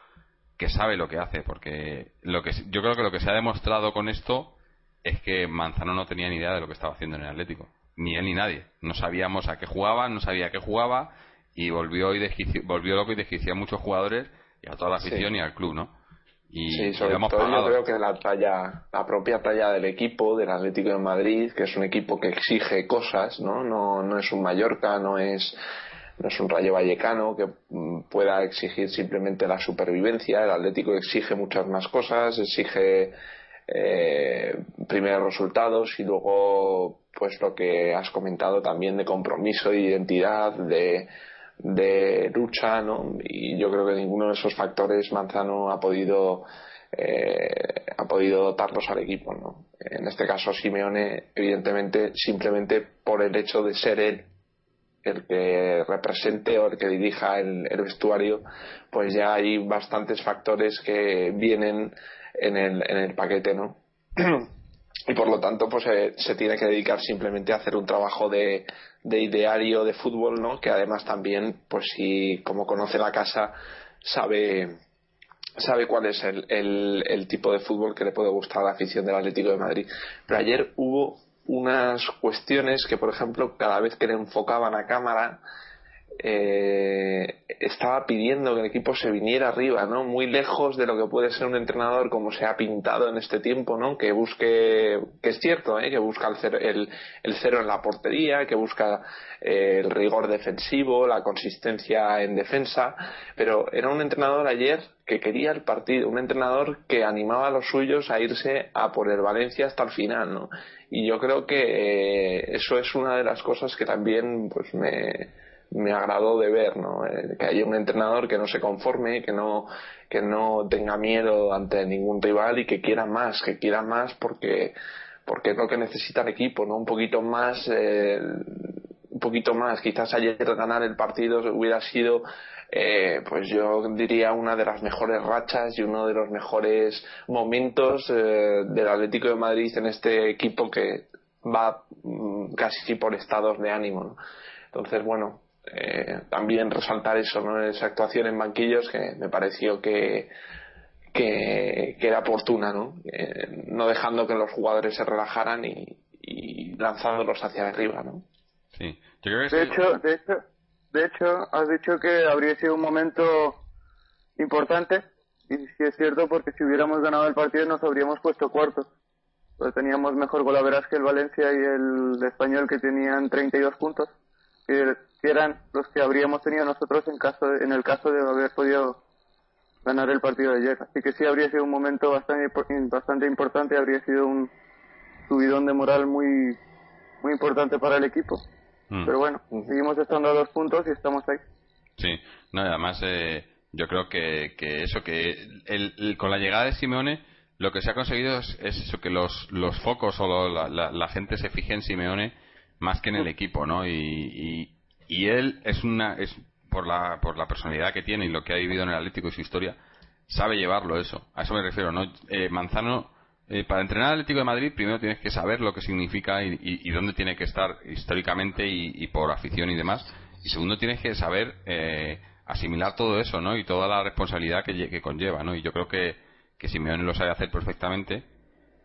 que sabe lo que hace, porque lo que yo creo que lo que se ha demostrado con esto es que Manzano no tenía ni idea de lo que estaba haciendo en el Atlético, ni él ni nadie. No sabíamos a qué jugaba, no sabía a qué jugaba y volvió y volvió loco y desquició a muchos jugadores y a toda la afición y al club, ¿no?
Y sí, sobre todo yo creo que la talla, la propia talla del equipo, del Atlético de Madrid, que es un equipo que exige cosas, ¿no? No, no es un Mallorca, no es, no es un Rayo Vallecano que mm, pueda exigir simplemente la supervivencia. El Atlético exige muchas más cosas, exige eh, primeros resultados y luego, pues lo que has comentado también de compromiso, de identidad, de de lucha, ¿no? Y yo creo que ninguno de esos factores Manzano ha podido eh, ha podido dotarlos al equipo, ¿no? En este caso Simeone, evidentemente, simplemente por el hecho de ser él el que represente o el que dirija el, vestuario, pues ya hay bastantes factores que vienen en el, en el paquete, ¿no? y por lo tanto pues eh, se tiene que dedicar simplemente a hacer un trabajo de, de ideario de fútbol no que además también pues si como conoce la casa sabe sabe cuál es el, el, el tipo de fútbol que le puede gustar a la afición del Atlético de Madrid pero ayer hubo unas cuestiones que por ejemplo cada vez que le enfocaban a cámara eh, estaba pidiendo que el equipo se viniera arriba, ¿no? Muy lejos de lo que puede ser un entrenador como se ha pintado en este tiempo, ¿no? Que busque, que es cierto, ¿eh? Que busca el cero, el, cero en la portería, que busca eh, el rigor defensivo, la consistencia en defensa, pero era un entrenador ayer que quería el partido, un entrenador que animaba a los suyos a irse a por el Valencia hasta el final, ¿no? Y yo creo que eh, eso es una de las cosas que también, pues me me agradó de ver, ¿no? Eh, que haya un entrenador que no se conforme, que no, que no tenga miedo ante ningún rival y que quiera más, que quiera más porque, porque es lo que necesita el equipo, ¿no? Un poquito más, eh, un poquito más. Quizás ayer ganar el partido hubiera sido, eh, pues yo diría una de las mejores rachas y uno de los mejores momentos del Atlético de Madrid en este equipo que va mm, casi por estados de ánimo, ¿no? Entonces, bueno, eh, también resaltar eso, ¿no? esa actuación en banquillos que me pareció que, que, era oportuna, ¿no? Eh, no dejando que los jugadores se relajaran y, lanzándolos hacia arriba. ¿no?
Sí.
de, hecho, de, hecho, de hecho, has dicho que habría sido un momento importante y sí es cierto porque si hubiéramos ganado el partido nos habríamos puesto cuartos. Pues teníamos mejor golaveras que el Valencia y el Español que tenían 32 puntos que, eran los que habríamos tenido nosotros en caso en el caso de haber podido ganar el partido de ayer. Así que sí habría sido un momento bastante bastante importante, habría sido un subidón de moral muy muy importante para el equipo. Mm. Pero bueno, seguimos estando a dos puntos y estamos ahí.
Sí, no, además eh, yo creo que, que eso, que el, con la llegada de Simeone lo que se ha conseguido es, eso, que los, los focos o la, la, gente se fije en Simeone más que en el equipo, ¿no? Y, y, él es una es por la por la personalidad que tiene y lo que ha vivido en el Atlético y su historia sabe llevarlo eso. A eso me refiero, ¿no? Eh, Manzano eh, para entrenar al Atlético de Madrid primero tienes que saber lo que significa y, dónde tiene que estar históricamente y, por afición y demás. Y segundo tienes que saber eh, asimilar todo eso, ¿no? Y toda la responsabilidad que, conlleva, ¿no? Y yo creo que que Simeone lo sabe hacer perfectamente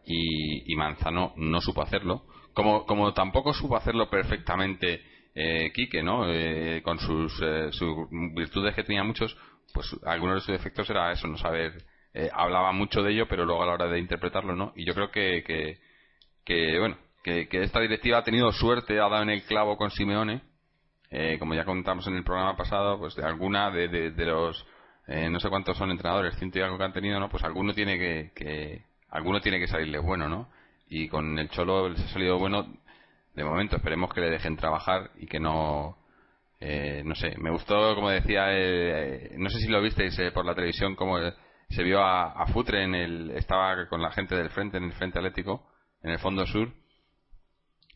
y, y Manzano no supo hacerlo como, como tampoco supo hacerlo perfectamente eh, Quique, ¿no? Eh, con sus, eh, sus virtudes que tenía muchos, pues algunos de sus defectos era eso, no saber. Eh, hablaba mucho de ello, pero luego a la hora de interpretarlo, ¿no? Y yo creo que, que, que bueno, que, que, esta directiva ha tenido suerte, ha dado en el clavo con Simeone, eh, como ya contamos en el programa pasado, pues de alguna de, de, los, eh, no sé cuántos son entrenadores, ciento y algo que han tenido, ¿no? Pues alguno tiene que, que alguno tiene que salirle bueno, ¿no? y con el Cholo les ha salido bueno de momento esperemos que le dejen trabajar y que no eh, no sé me gustó como decía eh, no sé si lo visteis eh, por la televisión como se vio a, Futre en el estaba con la gente del frente en el frente atlético en el fondo sur.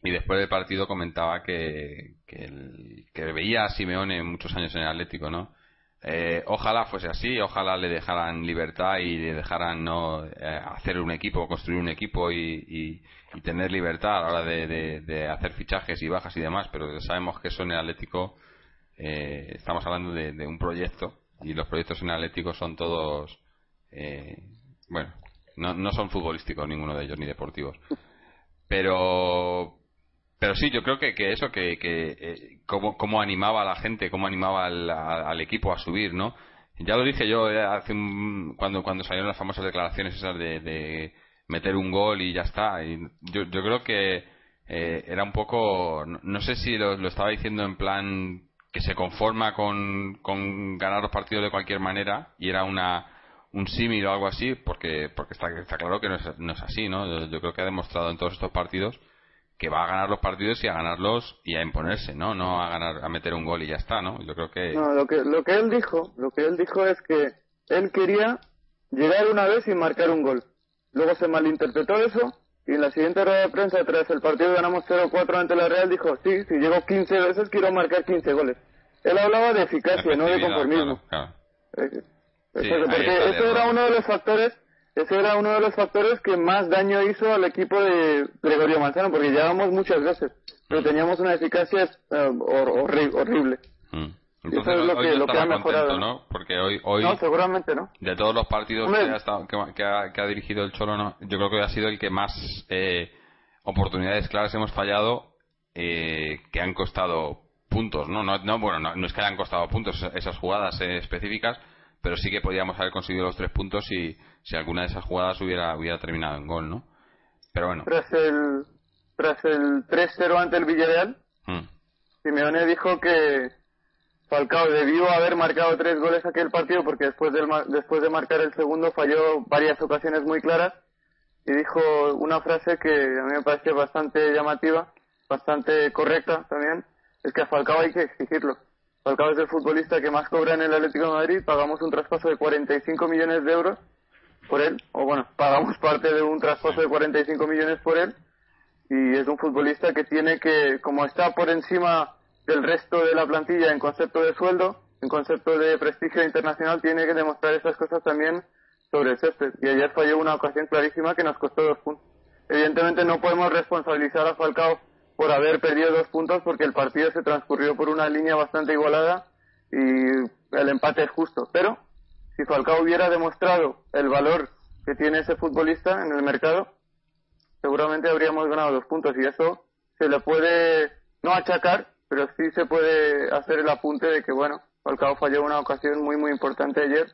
Y después del partido comentaba que, que, veía a Simeone muchos años en el Atlético, ¿no? Eh, ojalá fuese así, ojalá le dejaran libertad y le dejaran no eh, hacer un equipo, construir un equipo y, tener libertad a la hora de, hacer fichajes y bajas y demás, pero sabemos que eso en el Atlético eh, estamos hablando de, un proyecto y los proyectos en el Atlético son todos, bueno, no, no son futbolísticos ninguno de ellos ni deportivos, pero pero sí, yo creo que, que eso, que, que eh, cómo, animaba a la gente, cómo animaba al, equipo a subir, ¿no? Ya lo dije yo eh, hace cuando, cuando salieron las famosas declaraciones esas de, meter un gol y ya está. Y yo, yo creo que eh, era un poco, no, sé si lo, estaba diciendo en plan que se conforma con, con ganar los partidos de cualquier manera y era una un símil o algo así, porque porque está, está claro que no es, no es así, ¿no? yo creo que ha demostrado en todos estos partidos que va a ganar los partidos y a ganarlos y a imponerse, ¿no? No a ganar, a meter un gol y ya está, ¿no? Yo creo que...
No, lo que, lo que él dijo, lo que él dijo es que él quería llegar una vez y marcar un gol. Luego se malinterpretó eso y en la siguiente rueda de prensa, tras el partido ganamos 0-4 ante la Real, dijo, sí, si llego 15 veces quiero marcar 15 goles. Él hablaba de eficacia, no de conformismo. Eh, porque ese era uno de los factores ese era uno de los factores que más daño hizo al equipo de Gregorio Manzano, porque llegábamos muchas veces, pero mm. teníamos una eficacia eh, horrible.
Mm. Entonces, eso es lo que, lo que ha mejorado. ¿no? Porque hoy, hoy
no, seguramente no.
De todos los partidos que ha, estado, que, ha, que, ha, dirigido el Cholo, no, yo creo que ha sido el que más eh, oportunidades claras hemos fallado eh, que han costado puntos, ¿no? no, no bueno, no, es que hayan costado puntos esas jugadas específicas, pero sí que podíamos haber conseguido los tres puntos si, si alguna de esas jugadas hubiera, hubiera terminado en gol, ¿no? Pero bueno.
Tras el, tras el 3-0 ante el Villarreal, mm. Simeone dijo que Falcao debió haber marcado tres goles aquel partido porque después, del, después de marcar el segundo falló varias ocasiones muy claras y dijo una frase que a mí me pareció bastante llamativa, bastante correcta también, es que a Falcao hay que exigirlo. Falcao es el futbolista que más cobra en el Atlético de Madrid, pagamos un traspaso de 45 millones de euros por él, o bueno, pagamos parte de un traspaso de 45 millones por él, y es un futbolista que tiene que, como está por encima del resto de la plantilla en concepto de sueldo, en concepto de prestigio internacional, tiene que demostrar esas cosas también sobre el césped. Y ayer falló una ocasión clarísima que nos costó dos puntos. Evidentemente no podemos responsabilizar a Falcao por haber perdido dos puntos porque el partido se transcurrió por una línea bastante igualada y el empate es justo. Pero si Falcao hubiera demostrado el valor que tiene ese futbolista en el mercado, seguramente habríamos ganado dos puntos y eso se le puede no achacar, pero sí se puede hacer el apunte de que bueno, Falcao falló una ocasión muy muy importante ayer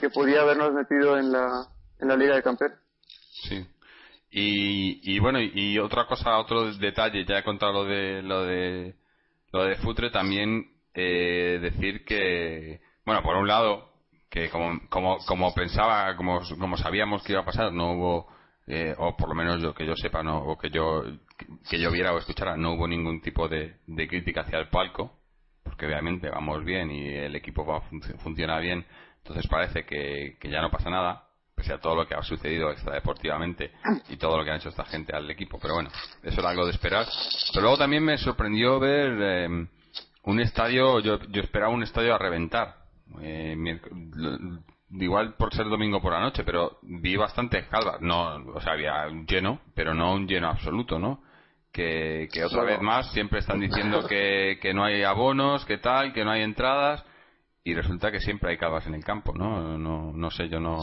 que podía habernos metido en la en la Liga de Campeones.
Sí. Y, bueno, y, otra cosa, otro detalle, ya he contado lo de lo de lo de Futre, también eh, decir que, bueno, por un lado, que como, como, como pensaba, como, como sabíamos que iba a pasar, no hubo, eh, o por lo menos yo que yo sepa, no, o que yo, que yo viera o escuchara, no hubo ningún tipo de, de crítica hacia el palco, porque obviamente vamos bien y el equipo va, funciona bien, entonces parece que, que ya no pasa nada pese a todo lo que ha sucedido extradeportivamente y todo lo que ha hecho esta gente al equipo. Pero bueno, eso era algo de esperar. Pero luego también me sorprendió ver eh, un estadio, yo, yo esperaba un estadio a reventar. Eh, igual por ser domingo por la noche, pero vi bastante calva. No, o sea, había lleno, pero no un lleno absoluto, ¿no? Que, que otra vez más siempre están diciendo que, que no hay abonos, que tal, que no hay entradas y resulta que siempre hay calvas en el campo, ¿no? No, no sé, yo no,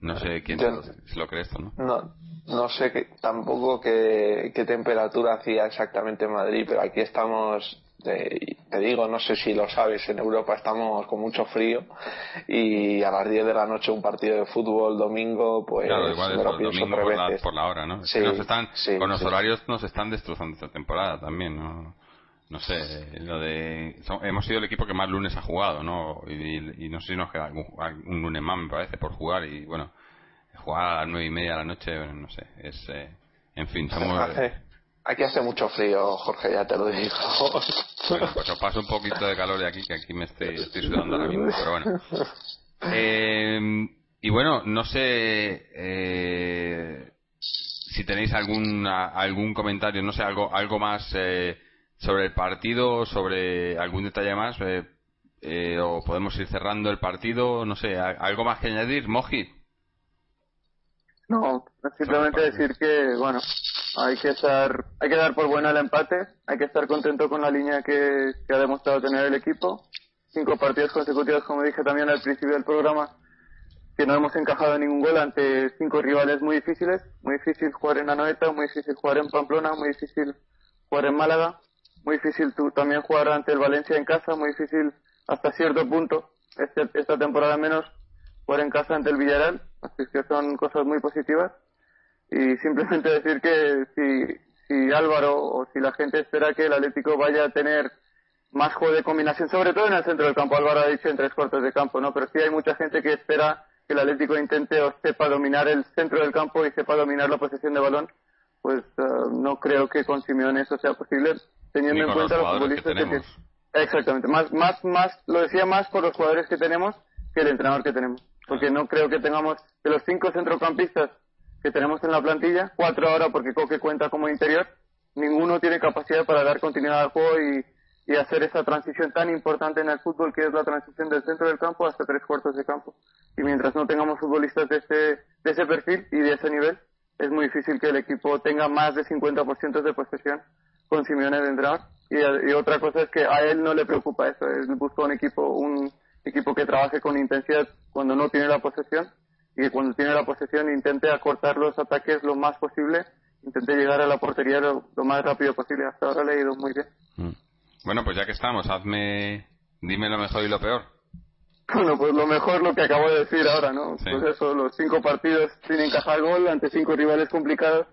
no sé quién lo crees esto, ¿no?
No, no sé que, tampoco qué, qué temperatura hacía exactamente en Madrid, pero aquí estamos te digo, no sé si lo sabes, en Europa estamos con mucho frío y a las 10 de la noche un partido de fútbol domingo, pues
claro, igual es domingo por la, hora, ¿no? están, con los horarios nos están destrozando esta temporada también, ¿no? No sé, lo de hemos sido el equipo que más lunes ha jugado, ¿no? Y, no sé si nos queda un lunes más, me parece, por jugar y bueno, jugar a las nueve y media de la noche, no sé, es, eh, en fin, somos...
Aquí hace mucho frío, Jorge, ya te lo digo.
Bueno, pues os paso un poquito de calor de aquí, que aquí me estoy, estoy sudando ahora mismo, pero bueno. Eh, y bueno, no sé eh, si tenéis algún algún comentario, no sé, algo algo más eh, sobre el partido, sobre algún detalle más, eh, eh, o podemos ir cerrando el partido, no sé, algo más que añadir, Moji.
No, simplemente decir que, bueno, hay que estar, hay que dar por bueno el empate, hay que estar contento con la línea que, que ha demostrado tener el equipo. Cinco partidos consecutivos, como dije también al principio del programa, que no hemos encajado ningún gol ante cinco rivales muy difíciles. Muy difícil jugar en Anoeta, muy difícil jugar en Pamplona, muy difícil jugar en Málaga, muy difícil tú, también jugar ante el Valencia en casa, muy difícil hasta cierto punto, este, esta temporada menos, jugar en casa ante el Villarreal. Así que son cosas muy positivas. Y simplemente decir que si, si Álvaro o si la gente espera que el Atlético vaya a tener más juego de combinación, sobre todo en el centro del campo. Álvaro ha dicho en tres cuartos de campo, ¿no? Pero sí hay mucha gente que espera que el Atlético intente o sepa dominar el centro del campo y sepa dominar la posesión de balón, pues eh, no creo que con Simeone eso sea posible, teniendo en cuenta los, futbolistas que, tenemos. Exactamente, más, más, más, lo decía más por los jugadores que tenemos que el entrenador que tenemos. Porque no creo que tengamos, de los cinco centrocampistas que tenemos en la plantilla, cuatro ahora porque Coque cuenta como interior, ninguno tiene capacidad para dar continuidad al juego y, y hacer esa transición tan importante en el fútbol que es la transición del centro del campo hasta tres cuartos de campo y mientras no tengamos futbolistas de ese, de ese perfil y de ese nivel, es muy difícil que el equipo tenga más de 50% de posesión con Simeone de entrenador. Y, otra cosa es que a él no le preocupa eso, él busca un equipo, un equipo que trabaje con intensidad cuando no tiene la posesión y que cuando tiene la posesión intente acortar los ataques lo más posible, intente llegar a la portería lo, más rápido posible. Hasta ahora le ha ido muy bien. Mm.
Bueno, pues ya que estamos, hazme, dime lo mejor y lo peor.
Bueno, pues lo mejor lo que acabo de decir ahora, ¿no? Pues eso, los cinco partidos sin encajar gol ante cinco rivales complicados,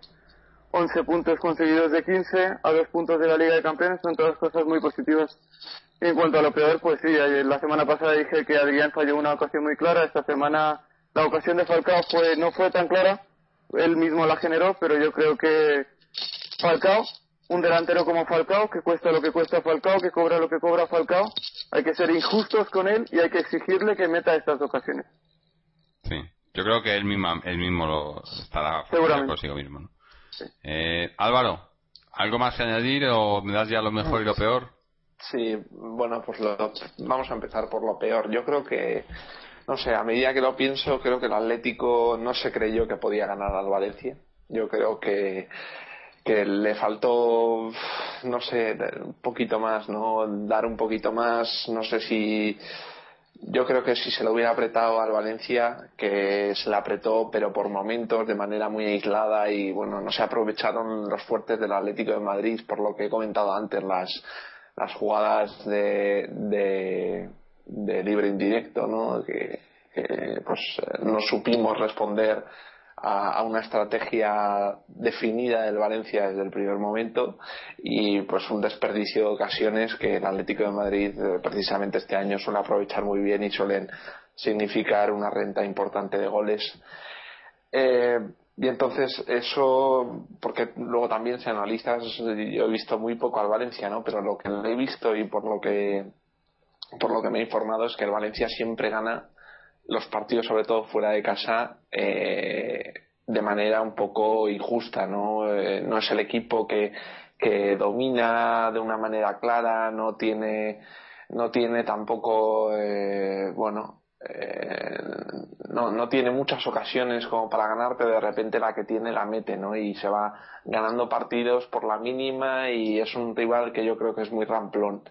11 puntos conseguidos de 15 a dos puntos de la Liga de Campeones, son todas cosas muy positivas. En cuanto a lo peor, pues sí, la semana pasada dije que Adrián falló una ocasión muy clara, esta semana la ocasión de Falcao fue no fue tan clara, él mismo la generó, pero yo creo que Falcao un delantero como Falcao, que cuesta lo que cuesta Falcao, que cobra lo que cobra Falcao, hay que ser injustos con él y hay que exigirle que meta estas ocasiones.
Sí, yo creo que él mismo, él mismo lo estará consigo mismo. Eh, Álvaro, ¿algo más que añadir o me das ya lo mejor y lo peor?
Sí, bueno, pues vamos a empezar por lo peor. Yo creo que, no sé, a medida que lo pienso, creo que el Atlético no se creyó que podía ganar al Valencia. Yo creo que que le faltó, no sé, un poquito más, ¿no? Dar un poquito más, no sé si. Yo creo que si se lo hubiera apretado al Valencia, que se le apretó, pero por momentos, de manera muy aislada, y bueno, no se aprovecharon los fuertes del Atlético de Madrid, por lo que he comentado antes, las, las jugadas de, de, libre indirecto, ¿no? Que, pues no supimos responder a, una estrategia definida del Valencia desde el primer momento y pues un desperdicio de ocasiones que el Atlético de Madrid eh, precisamente este año suele aprovechar muy bien y suelen significar una renta importante de goles. Eh, y entonces eso, porque luego también si analistas, yo he visto muy poco al Valencia, ¿no? Pero lo que he visto y por lo que por lo que me he informado es que el Valencia siempre gana los partidos, sobre todo fuera de casa, eh, de manera un poco injusta, ¿no? Eh, no es el equipo que, que domina de una manera clara, no tiene, no tiene tampoco, eh, bueno, no, no tiene muchas ocasiones como para ganar, pero de repente la que tiene la mete, ¿no? Y se va ganando partidos por la mínima y es un rival que yo creo que es muy ramplón,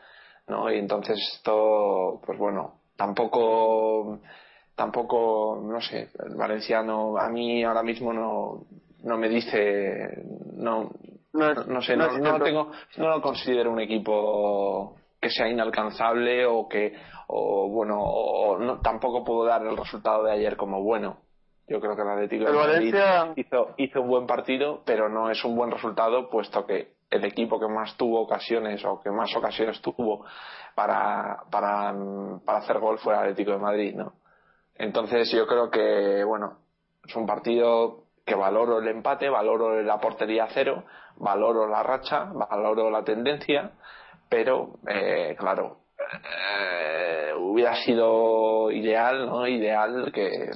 ¿no? Y entonces esto, pues bueno, tampoco tampoco, no sé, el valenciano a mí ahora mismo no, no me dice, no, no, sé, no, no, tengo, no lo considero un equipo que sea inalcanzable o que, o bueno, o no, tampoco puedo dar el resultado de ayer como bueno. Yo creo que el Atlético de Madrid hizo, hizo un buen partido, pero no es un buen resultado, puesto que el equipo que más tuvo ocasiones o que más ocasiones tuvo para, para, para hacer gol fue el Atlético de Madrid, ¿no? Entonces yo creo que, bueno, es un partido que valoro el empate, valoro la portería cero, valoro la racha, valoro la tendencia, pero, eh, claro, eh, hubiera sido ideal, ¿no? Ideal que eh,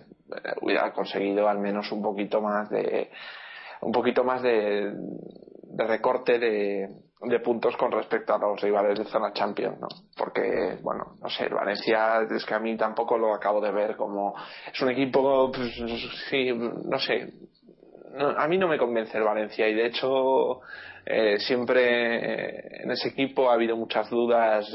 hubiera conseguido al menos un poquito más de un poquito más de, recorte de, de puntos con respecto a los rivales de zona Champions, ¿no? Porque, bueno, no sé, el Valencia es que a mí tampoco lo acabo de ver como es un equipo, pues, sí, no sé, a mí no me convence el Valencia y de hecho eh, siempre en ese equipo ha habido muchas dudas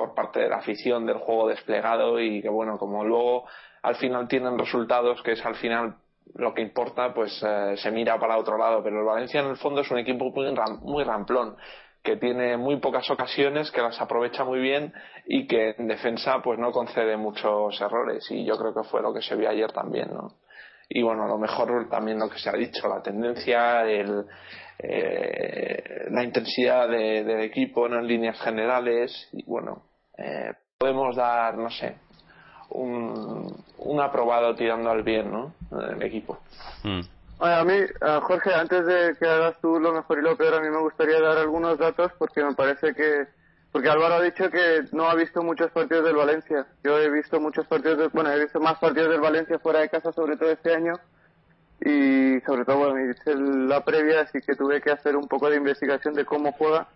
por parte de la afición del juego desplegado y que bueno, como luego al final tienen resultados que es al final lo que importa, pues eh, se mira para otro lado. Pero el Valencia en el fondo es un equipo muy, muy ramplón que tiene muy pocas ocasiones, que las aprovecha muy bien y que en defensa pues no concede muchos errores y yo creo que fue lo que se vio ayer también, ¿no? Y bueno, a lo mejor también lo que se ha dicho, la tendencia, el, eh, la intensidad del equipo en líneas generales y bueno, eh, podemos dar, no sé, un, un aprobado tirando al bien, ¿no? El equipo.
Mm. a mí, Jorge, antes de que hagas tú lo mejor y lo peor, a mí me gustaría dar algunos datos porque me parece que porque Álvaro ha dicho que no ha visto muchos partidos del Valencia. Yo he visto muchos partidos, bueno, he visto más partidos del Valencia fuera de casa, sobre todo este año. Y sobre todo, bueno, hice la previa, así que tuve que hacer un poco de investigación de cómo juega.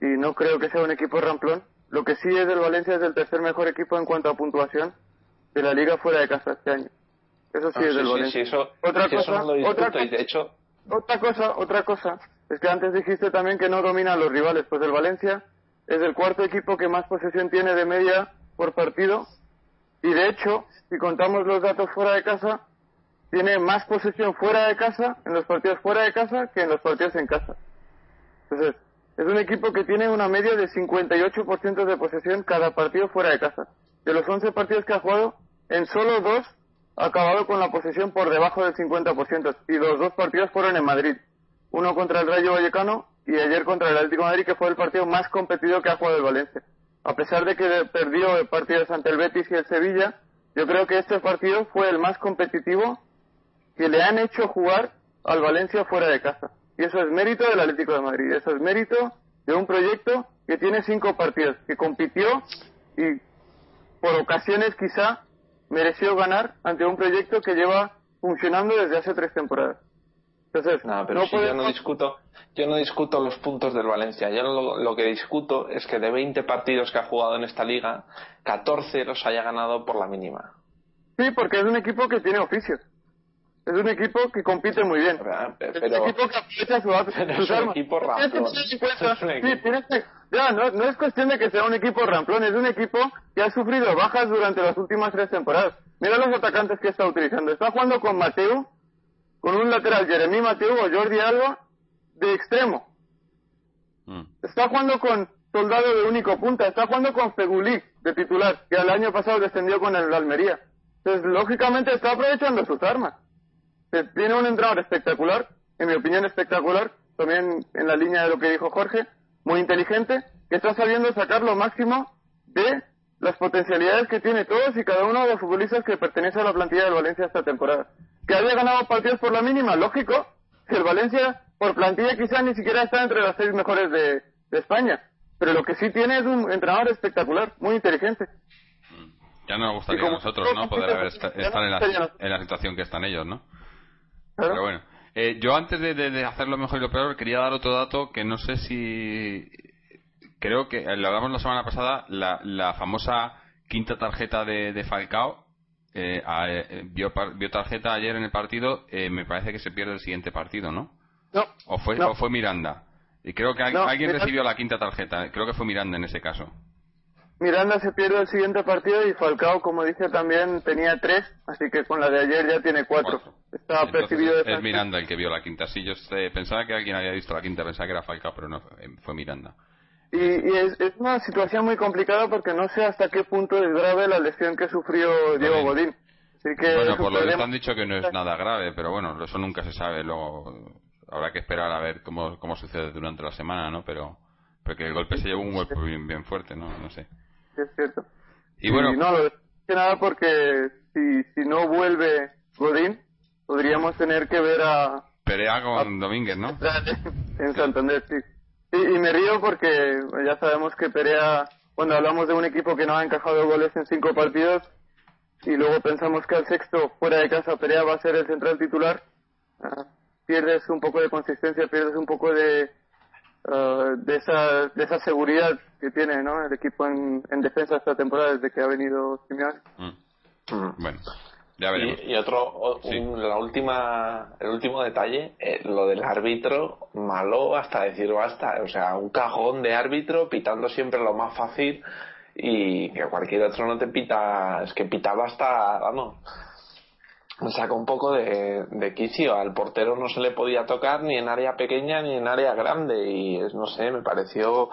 Y no creo que sea un equipo ramplón. Lo que sí es del Valencia es el tercer mejor equipo en cuanto a puntuación de la liga fuera de casa este año. Eso sí ah, es del Valencia. otra cosa, otra, de hecho... otra cosa, otra cosa, es que antes dijiste también que no dominan los rivales, pues el Valencia es el cuarto equipo que más posesión tiene de media por partido y de hecho, si contamos los datos fuera de casa, tiene más posesión fuera de casa, en los partidos fuera de casa, que en los partidos en casa. Entonces, es un equipo que tiene una media de 58% de posesión cada partido fuera de casa. De los 11 partidos que ha jugado, en solo dos ha acabado con la posesión por debajo del 50%. Y los dos partidos fueron en Madrid. Uno contra el Rayo Vallecano y ayer contra el Atlético de Madrid, que fue el partido más competido que ha jugado el Valencia. A pesar de que perdió partidos ante el Betis y el Sevilla, yo creo que este partido fue el más competitivo que le han hecho jugar al Valencia fuera de casa. Y eso es mérito del Atlético de Madrid. Eso es mérito de un proyecto que tiene cinco partidos, que compitió y por ocasiones quizá mereció ganar ante un proyecto que lleva funcionando desde hace tres temporadas. Entonces,
no, pero yo no discuto, yo no discuto los puntos del Valencia. Yo lo, que discuto es que de 20 partidos que ha jugado en esta liga, 14 los haya ganado por la mínima.
Sí, porque es un equipo que tiene oficios. Es un equipo que compite muy bien.
Pero, es un equipo que aprovecha su, es un equipo ramplón.
ya, no, no es cuestión de que sea un equipo ramplón, es un equipo que ha sufrido bajas durante las últimas tres temporadas. Mira los atacantes que está utilizando. Está jugando con Mateo, con un lateral, Jeremy Mateo o Jordi Alba, de extremo. Mm. Está jugando con Soldado de único punta. Está jugando con Fegulik de titular, que el año pasado descendió con el Almería. Entonces, lógicamente, está aprovechando sus armas tiene un entrenador espectacular, en mi opinión espectacular, también en la línea de lo que dijo Jorge, muy inteligente, que está sabiendo sacar lo máximo de las potencialidades que tiene todos y cada uno de los futbolistas que pertenece a la plantilla del Valencia esta temporada. Que haya ganado partidos por la mínima, lógico, que el Valencia por plantilla quizá ni siquiera está entre las seis mejores de, España, pero lo que sí tiene es un entrenador espectacular, muy inteligente.
Ya no nos gustaría a nosotros, ¿no? Poder haber estar en la situación que están ellos, ¿no? Pero bueno, eh, yo antes de, de, hacer lo mejor y lo peor, quería dar otro dato que no sé si. Creo que lo hablamos la semana pasada, la, la famosa quinta tarjeta de, de Falcao. Eh, eh vio, tarjeta ayer en el partido, eh, me parece que se pierde el siguiente partido, ¿no?
No.
¿O fue, O fue Miranda? Y creo que alguien recibió la quinta tarjeta, creo que fue Miranda en ese caso.
Miranda se pierde el siguiente partido y Falcao, como dice también, tenía tres, así que con la de ayer ya tiene cuatro. Está percibido
Es Miranda el que vio la quinta. Sí, yo pensaba que alguien había visto la quinta, pensaba que era Falcao, pero no, fue Miranda.
Y, es, una situación muy complicada porque no sé hasta qué punto es grave la lesión que sufrió Diego Godín. Así que
bueno, por lo visto han dicho que no es nada grave, pero bueno, eso nunca se sabe. Luego habrá que esperar a ver cómo, cómo sucede durante la semana, ¿no? Pero porque el golpe se llevó un golpe bien, bien fuerte, ¿no? No sé
es cierto.
Y bueno.
no, lo que nada porque si, si no vuelve Godín, podríamos tener que ver a.
Perea con Domínguez, ¿no?
en Santander, sí. Y, me río porque ya sabemos que Perea, cuando hablamos de un equipo que no ha encajado goles en cinco partidos, y luego pensamos que al sexto, fuera de casa, Perea va a ser el central titular, ah, pierdes un poco de consistencia, pierdes un poco de, uh, de, esa, de esa seguridad que tiene ¿no? el equipo en, en defensa esta temporada desde que ha venido Simeone.
Mm. Mm. Bueno. Ya veremos.
Y, y otro, un, la última, el último detalle, eh, lo del árbitro malo hasta decir basta, o sea, un cajón de árbitro pitando siempre lo más fácil y que cualquier otro no te pita, es que pitaba hasta, vamos, me sacó un poco de, de quicio. Al portero no se le podía tocar ni en área pequeña ni en área grande y es, no sé, me pareció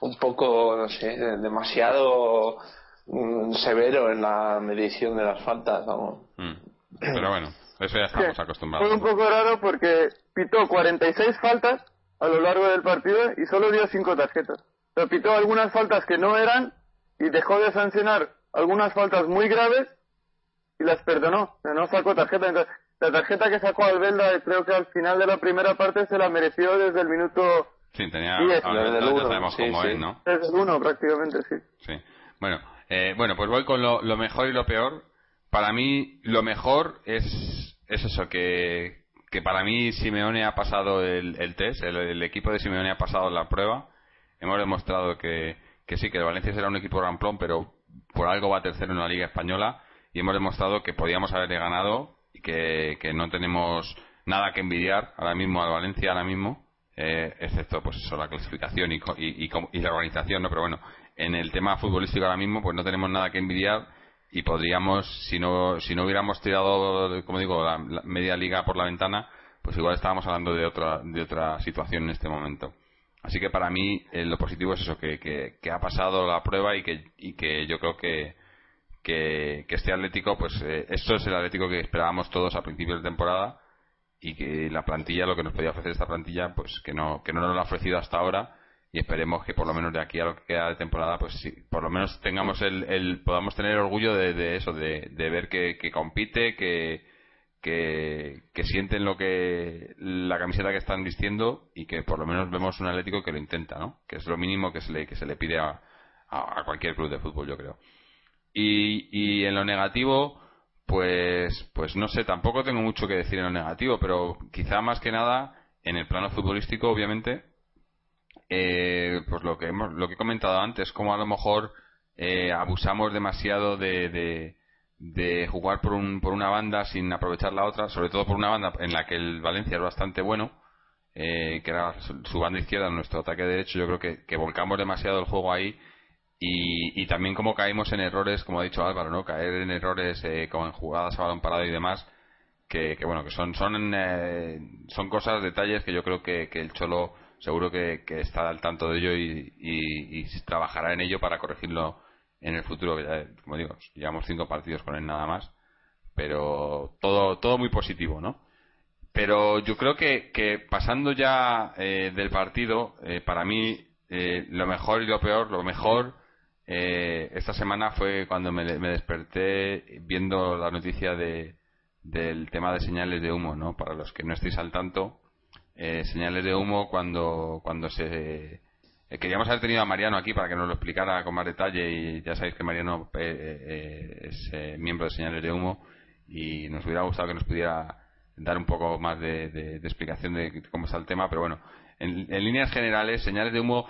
un poco, no sé, demasiado mm, severo en la medición de las faltas, vamos.
Mm. Pero bueno, eso ya estamos acostumbrados.
Fue un poco raro porque pitó 46 faltas a lo largo del partido y solo dio 5 tarjetas. Pero pitó algunas faltas que no eran y dejó de sancionar algunas faltas muy graves y las perdonó. No sacó tarjeta. Entonces, la tarjeta que sacó Albelda, creo que al final de la primera parte se la mereció desde el minuto.
Sí, tenía. 10. Desde el uno. sabemos cómo es, ¿no?
Desde el uno, prácticamente, sí.
Sí. Bueno, eh, bueno, pues voy con lo, lo, mejor y lo peor. Para mí, lo mejor es, es eso, que, que para mí Simeone ha pasado el, el test, el, el, equipo de Simeone ha pasado la prueba. Hemos demostrado que, que sí, que el Valencia será un equipo ramplón, pero por algo va tercero en la Liga Española y hemos demostrado que podíamos haberle ganado y que, que no tenemos nada que envidiar ahora mismo al Valencia ahora mismo eh, excepto pues eso la clasificación y, y, y, la organización no pero bueno en el tema futbolístico ahora mismo pues no tenemos nada que envidiar y podríamos si no si no hubiéramos tirado como digo la, la media liga por la ventana pues igual estábamos hablando de otra de otra situación en este momento. Así que para mí eh, lo positivo es eso que, que, que, ha pasado la prueba y que y que yo creo que que, este Atlético, pues eh, esto es el Atlético que esperábamos todos a principios de temporada y que la plantilla, lo que nos podía ofrecer esta plantilla, pues que no, que no nos lo ha ofrecido hasta ahora y esperemos que por lo menos de aquí a lo que queda de temporada, pues sí, por lo menos tengamos el, el podamos tener orgullo de, eso, de, de, ver que, que compite, que, que, que, sienten lo que la camiseta que están vistiendo y que por lo menos vemos un Atlético que lo intenta, ¿no? Que es lo mínimo que se le, que se le pide a, a cualquier club de fútbol, yo creo. Y, y en lo negativo, pues, pues no sé, tampoco tengo mucho que decir en lo negativo, pero quizá más que nada en el plano futbolístico, obviamente, eh, pues lo que hemos, lo que he comentado antes, como a lo mejor eh, abusamos demasiado de, de, jugar por, un, por una banda sin aprovechar la otra, sobre todo por una banda en la que el Valencia es bastante bueno, eh, que era su banda izquierda, nuestro ataque derecho, yo creo que, que volcamos demasiado el juego ahí y, y, también como caímos en errores, como ha dicho Álvaro, ¿no? Caer en errores eh, como en jugadas a balón parado y demás, que, que bueno, que son son eh, son cosas, detalles que yo creo que, que el Cholo seguro que, que, está al tanto de ello y, y, y, trabajará en ello para corregirlo en el futuro. Como digo, llevamos cinco partidos con él nada más, pero todo todo muy positivo, ¿no? Pero yo creo que, que pasando ya eh, del partido, eh, para mí eh, lo mejor y lo peor, lo mejor eh, esta semana fue cuando me, me, desperté viendo la noticia de, del tema de señales de humo, ¿no? Para los que no estéis al tanto, eh, señales de humo cuando, cuando se... Eh, queríamos haber tenido a Mariano aquí para que nos lo explicara con más detalle y ya sabéis que Mariano eh, eh, es miembro de señales de humo y nos hubiera gustado que nos pudiera dar un poco más de, de, de explicación de cómo está el tema, pero bueno, en, en líneas generales, señales de humo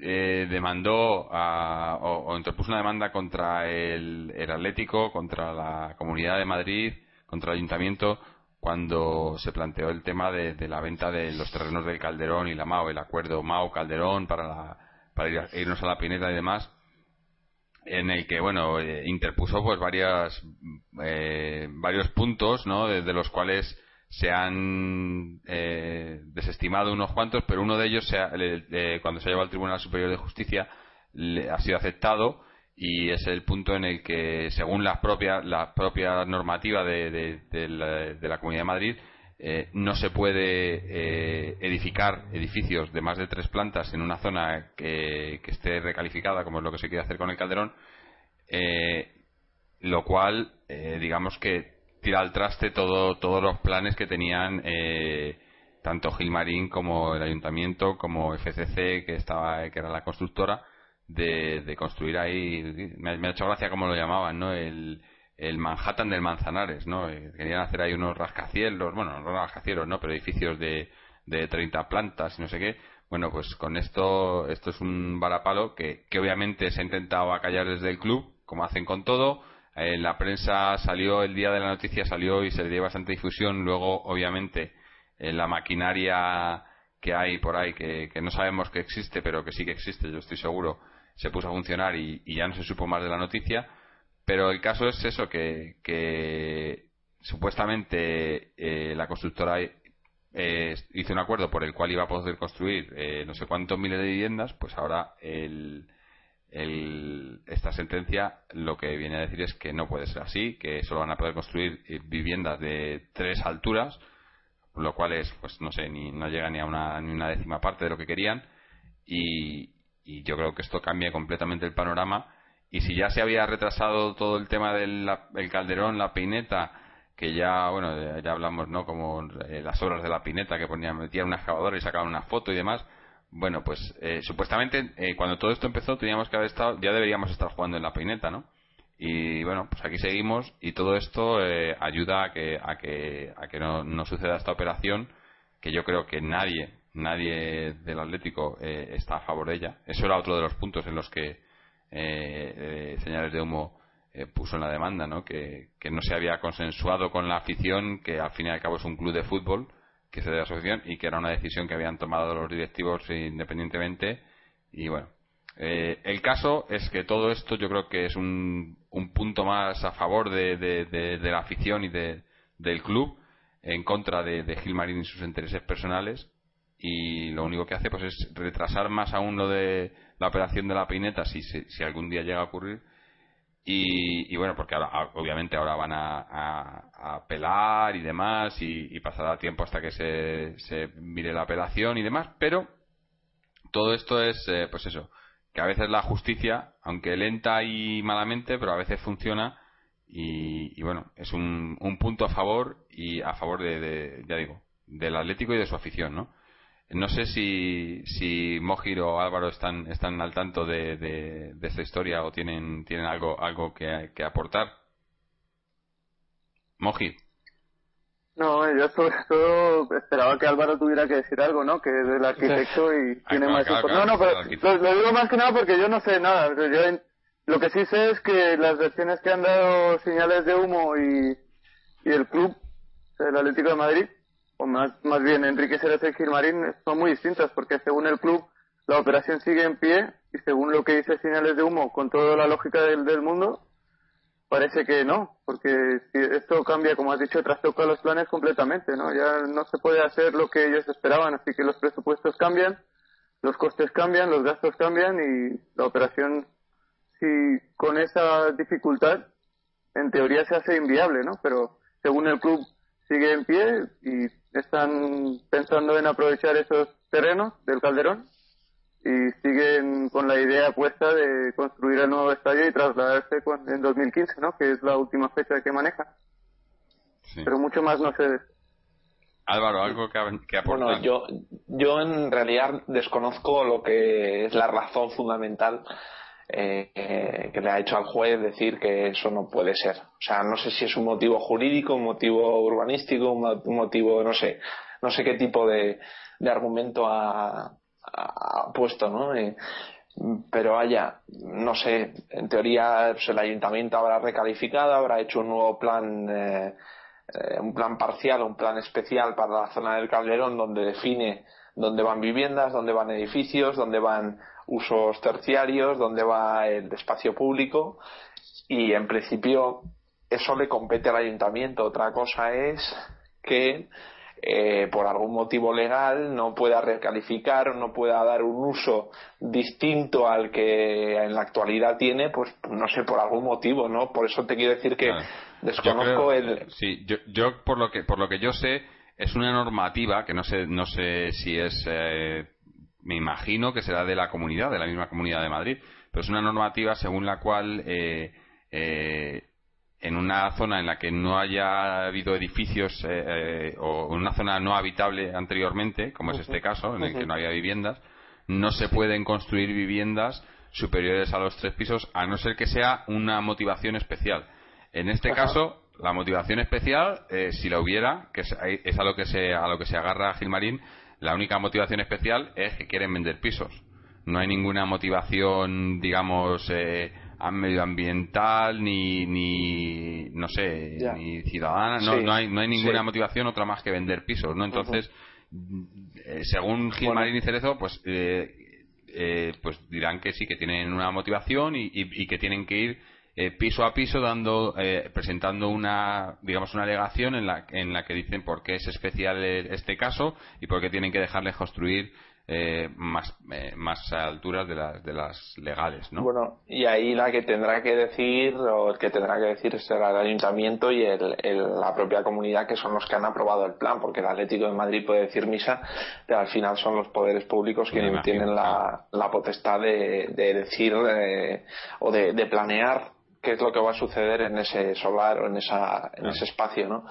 eh, demandó a, o, interpuso una demanda contra el, Atlético, contra la Comunidad de Madrid, contra el Ayuntamiento, cuando se planteó el tema de, la venta de los terrenos del Calderón y la MAO, el acuerdo MAO-Calderón para, la, para irnos a la Pineta y demás, en el que, bueno, eh, interpuso pues varias, eh, varios puntos, ¿no? De, de los cuales se han eh, desestimado unos cuantos, pero uno de ellos, se ha, eh, cuando se ha llevado al Tribunal Superior de Justicia, le, ha sido aceptado y es el punto en el que, según la propia, la propia normativa de, de, la, de la, Comunidad de Madrid, eh, no se puede eh, edificar edificios de más de tres plantas en una zona que, que, esté recalificada, como es lo que se quiere hacer con el Calderón, eh, lo cual, digamos que tira al traste todo, todos los planes que tenían eh, tanto Gilmarín como el ayuntamiento, como FCC, que estaba que era la constructora, de, de construir ahí. Me, me, ha hecho gracia como lo llamaban, ¿no? El, el Manhattan del Manzanares, ¿no? Eh, querían hacer ahí unos rascacielos, bueno, no rascacielos, ¿no? Pero edificios de, de 30 plantas y no sé qué. Bueno, pues con esto, esto es un varapalo que, que obviamente se ha intentado acallar desde el club, como hacen con todo. En la prensa salió, el día de la noticia salió y se le dio bastante difusión. Luego, obviamente, en la maquinaria que hay por ahí, que, no sabemos que existe, pero que sí que existe, yo estoy seguro, se puso a funcionar y, y ya no se supo más de la noticia pero el caso es eso, que, que supuestamente eh, la constructora eh, hizo un acuerdo por el cual iba a poder construir eh, no sé cuántos miles de viviendas, pues ahora el, el, esta sentencia lo que viene a decir es que no puede ser así, que solo van a poder construir viviendas de tres alturas, lo cual es, pues no sé, ni no llega ni a una, ni una décima parte de lo que querían y, y yo creo que esto cambia completamente el panorama y si ya se había retrasado todo el tema del calderón, la pineta, que ya, bueno, ya hablamos, ¿no? Como eh, las obras de la pineta que ponían, metían una excavadora y sacaban una foto y demás. Bueno, pues eh, supuestamente eh, cuando todo esto empezó teníamos que haber estado, ya deberíamos estar jugando en la pineta, ¿no? Y bueno, pues aquí seguimos y todo esto ayuda a que, a que, a que no, no, suceda esta operación, que yo creo que nadie, nadie del Atlético está a favor de ella. Eso era otro de los puntos en los que eh, señales de humo eh, puso en la demanda, ¿no? Que, no se había consensuado con la afición, que al fin y al cabo es un club de fútbol, que se de asociación y que era una decisión que habían tomado los directivos independientemente. Y bueno, eh, el caso es que todo esto yo creo que es un, un punto más a favor de, de, la afición y de, del club en contra de, de Gilmarín y sus intereses personales y lo único que hace pues es retrasar más aún lo de la operación de la pineta si, si, algún día llega a ocurrir y, bueno porque ahora, obviamente ahora van a, a, apelar y demás y, pasará tiempo hasta que se, se mire la apelación y demás pero todo esto es eh, pues eso que a veces la justicia aunque lenta y malamente pero a veces funciona y, bueno es un, un, punto a favor y a favor de, de ya digo del Atlético y de su afición no no sé si, si Mojir o Álvaro están, están al tanto de, de, esta historia o tienen, tienen algo, algo que, que aportar. Mojir.
No, yo sobre todo esperaba que Álvaro tuviera que decir algo, ¿no? Que es el arquitecto y tiene más información. no, no, pero lo, digo más que nada porque yo no sé nada. Yo, lo que sí sé es que las versiones que han dado señales de humo y, y el club, el Atlético de Madrid, o más, más bien Enrique Ceres y Gilmarín son muy distintas porque según el club la operación sigue en pie y según lo que dice señales de humo con toda la lógica del, del mundo parece que no porque si esto cambia como has dicho trastoca los planes completamente no ya no se puede hacer lo que ellos esperaban así que los presupuestos cambian los costes cambian los gastos cambian y la operación si con esa dificultad en teoría se hace inviable no pero según el club sigue en pie y están pensando en aprovechar esos terrenos del Calderón y siguen con la idea puesta de construir el nuevo estadio y trasladarse en 2015, ¿no? Que es la última fecha que maneja. Pero mucho más no sé.
Álvaro, algo que, que aportar.
Bueno, yo, yo en realidad desconozco lo que es la razón fundamental eh, que le ha hecho al juez decir que eso no puede ser. O sea, no sé si es un motivo jurídico, un motivo urbanístico, un motivo, no sé, no sé qué tipo de, de argumento ha, puesto, ¿no? Eh, pero vaya, no sé, en teoría pues, el ayuntamiento habrá recalificado, habrá hecho un nuevo plan, eh, eh, un plan parcial, un plan especial para la zona del Calderón donde define dónde van viviendas, dónde van edificios, dónde van usos terciarios, dónde va el espacio público y en principio eso le compete al ayuntamiento. Otra cosa es que eh, por algún motivo legal no pueda recalificar o no pueda dar un uso distinto al que en la actualidad tiene, pues no sé, por algún motivo, ¿no? Por eso te quiero decir que desconozco el...
Sí, yo, yo, por, lo que, por lo que yo sé es una normativa que no sé, no sé si es eh, me imagino que será de la comunidad, de la misma comunidad de Madrid, pero es una normativa según la cual eh, eh, en una zona en la que no haya habido edificios eh, o en una zona no habitable anteriormente, como es este caso, en el que no había viviendas, no se pueden construir viviendas superiores a los tres pisos, a no ser que sea una motivación especial. En este caso, la motivación especial, eh, si la hubiera, que es, a lo que se a lo que se agarra Gilmarín, la única motivación especial es que quieren vender pisos. No hay ninguna motivación, digamos, eh, medioambiental ni, ni no sé, ni ciudadana. No, no, hay, no hay ninguna motivación otra más que vender pisos, ¿no? Entonces, eh, según Gilmarín y Cerezo, pues eh, eh, pues dirán que sí, que tienen una motivación y, que tienen que ir eh, piso a piso dando eh, presentando una digamos una alegación en la en la que dicen por qué es especial este caso y por qué tienen que dejarles construir eh, más, eh, más alturas de las, de las legales, ¿no?
Bueno, y ahí la que tendrá que decir, o el que tendrá que decir será el ayuntamiento y el, la propia comunidad, que son los que han aprobado el plan, porque el Atlético de Madrid puede decir misa, pero al final son los poderes públicos quienes tienen la, la, potestad de, de decir o de, de planear qué es lo que va a suceder en ese solar o en, esa, en ese espacio, ¿no?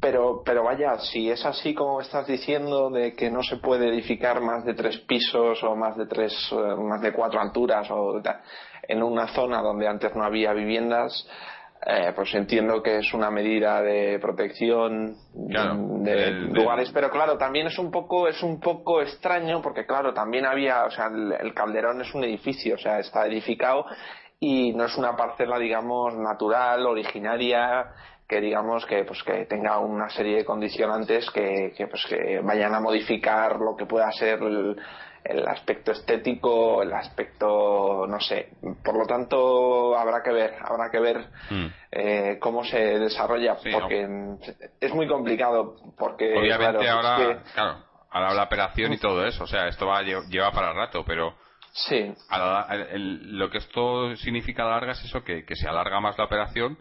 Pero, pero vaya, si es así como estás diciendo de que no se puede edificar más de tres pisos o más de tres, eh, más de cuatro alturas o en una zona donde antes no había viviendas, eh, pues entiendo que es una medida de protección de lugares, pero claro, también es un poco es un poco extraño porque claro, también había, o sea, el Calderón es un edificio, o sea, está edificado y no es una parcela, digamos, natural, originaria que digamos que pues que tenga una serie de condicionantes que, que pues que vayan a modificar lo que pueda ser el, aspecto estético el aspecto no sé. Por lo tanto habrá que ver habrá que ver mm. eh, cómo se desarrolla porque es muy complicado porque
obviamente ahora claro ahora la operación y todo eso o sea esto va lleva para rato pero
sí
lo que esto significa a larga es eso que, que se alarga más la operación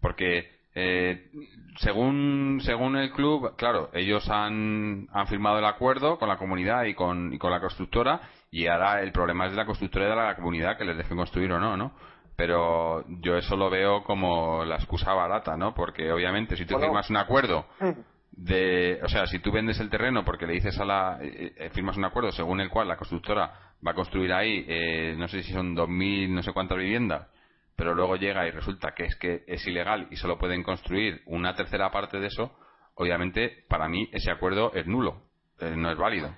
porque eh, según, según el club, claro, ellos han, han firmado el acuerdo con la comunidad y con, y con la constructora y ahora el problema es de la constructora y de la comunidad que les dejen construir o no, ¿no? Pero yo eso lo veo como la excusa barata, ¿no? Porque obviamente si tú firmas un acuerdo de, o sea, si tú vendes el terreno porque le dices a la, eh, eh, firmas un acuerdo según el cual la constructora va a construir ahí, eh, no sé si son 2.000, no sé cuántas viviendas, pero luego llega y resulta que es que es ilegal y solo pueden construir una tercera parte de eso, obviamente para mí ese acuerdo es nulo, eh, no es válido.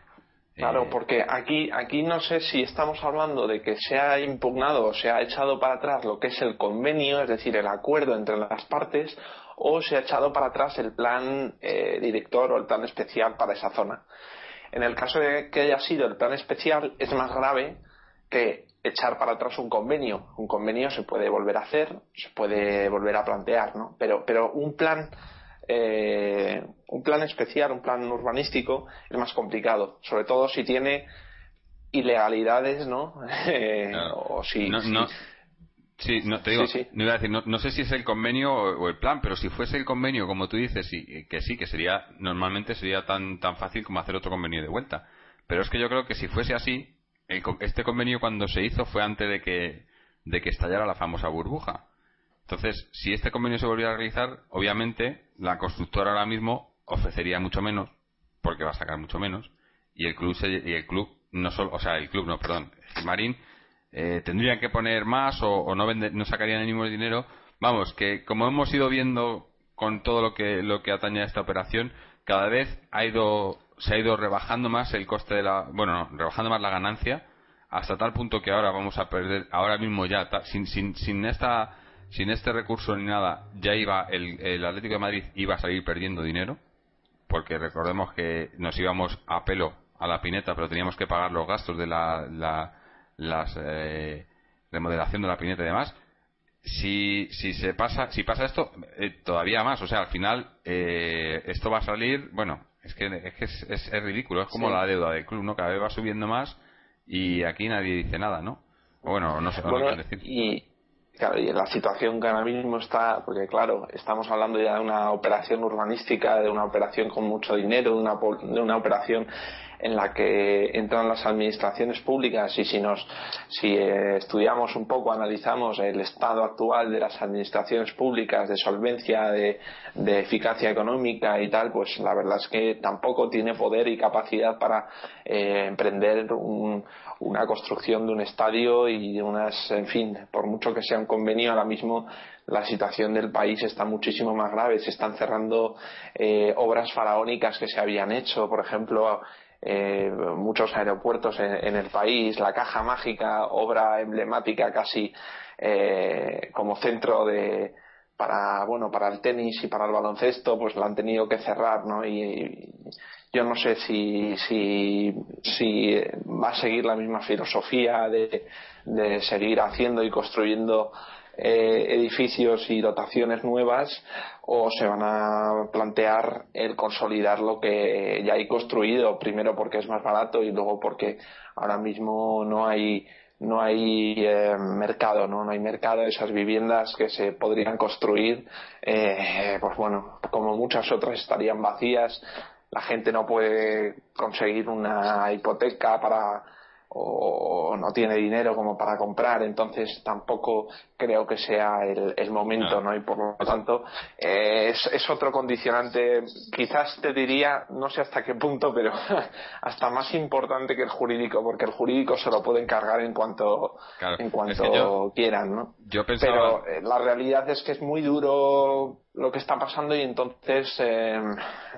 Claro, eh, porque aquí, aquí no sé si estamos hablando de que se ha impugnado o se ha echado para atrás lo que es el convenio, es decir, el acuerdo entre las partes, o se ha echado para atrás el plan eh, director o el plan especial para esa zona. En el caso de que haya sido el plan especial, es más grave que echar para atrás un convenio. Un convenio se puede volver a hacer, se puede volver a plantear, ¿no? Pero, pero un plan, eh, un plan especial, un plan urbanístico es más complicado, sobre todo si tiene ilegalidades, ¿no? Eh, o si,
no, Sí, no, te digo, No, iba a decir, no, sé si es el convenio o, el plan, pero si fuese el convenio, como tú dices, y, que sí, que sería, normalmente sería tan, tan fácil como hacer otro convenio de vuelta. Pero es que yo creo que si fuese así, este convenio cuando se hizo fue antes de que, de que estallara la famosa burbuja. Entonces, si este convenio se volviera a realizar, obviamente la constructora ahora mismo ofrecería mucho menos, porque va a sacar mucho menos, y el club, y el club no solo, o sea, el club no, perdón, el Marín eh, tendrían que poner más o, no, vender, no sacarían el mismo dinero. Vamos, que como hemos ido viendo con todo lo que, lo que atañe a esta operación, cada vez ha ido se ha ido rebajando más el coste de la bueno rebajando más la ganancia hasta tal punto que ahora vamos a perder ahora mismo ya sin, sin, sin esta sin este recurso ni nada ya iba el, el Atlético de Madrid iba a salir perdiendo dinero porque recordemos que nos íbamos a pelo a la pineta pero teníamos que pagar los gastos de la, la las eh, remodelación de la pineta y demás si, si se pasa si pasa esto eh, todavía más o sea al final eh, esto va a salir bueno es que es, que es, ridículo, es como la deuda del club, ¿no? Cada vez va subiendo más y aquí nadie dice nada, ¿no? Bueno, no sé
bueno, decir. Y, claro, y la situación que ahora mismo está, porque claro, estamos hablando ya de una operación urbanística, de una operación con mucho dinero, de una, de una operación en la que entran las administraciones públicas y si nos si eh, estudiamos un poco analizamos el estado actual de las administraciones públicas de solvencia de, eficacia económica y tal pues la verdad es que tampoco tiene poder y capacidad para eh, emprender una construcción de un estadio y de unas en fin por mucho que sea un convenio ahora mismo la situación del país está muchísimo más grave. Se están cerrando eh, obras faraónicas que se habían hecho, por ejemplo, eh, muchos aeropuertos en, el país, la Caja Mágica, obra emblemática casi eh, como centro de para bueno para el tenis y para el baloncesto, pues la han tenido que cerrar, ¿no? Y, yo no sé si, si, si va a seguir la misma filosofía de, de seguir haciendo y construyendo eh, edificios y dotaciones nuevas o se van a plantear el consolidar lo que ya hay construido, primero porque es más barato y luego porque ahora mismo no hay no hay eh, mercado, ¿no? no hay mercado de esas viviendas que se podrían construir, eh, pues bueno, como muchas otras estarían vacías, la gente no puede conseguir una hipoteca para o no tiene dinero como para comprar, entonces tampoco creo que sea el, momento, ¿no? Y por lo tanto eh, es, otro condicionante, quizás te diría, no sé hasta qué punto, pero hasta más importante que el jurídico, porque el jurídico se lo pueden cargar en cuanto en cuanto quieran, ¿no? Pero eh, la realidad es que es muy duro lo que está pasando y entonces eh,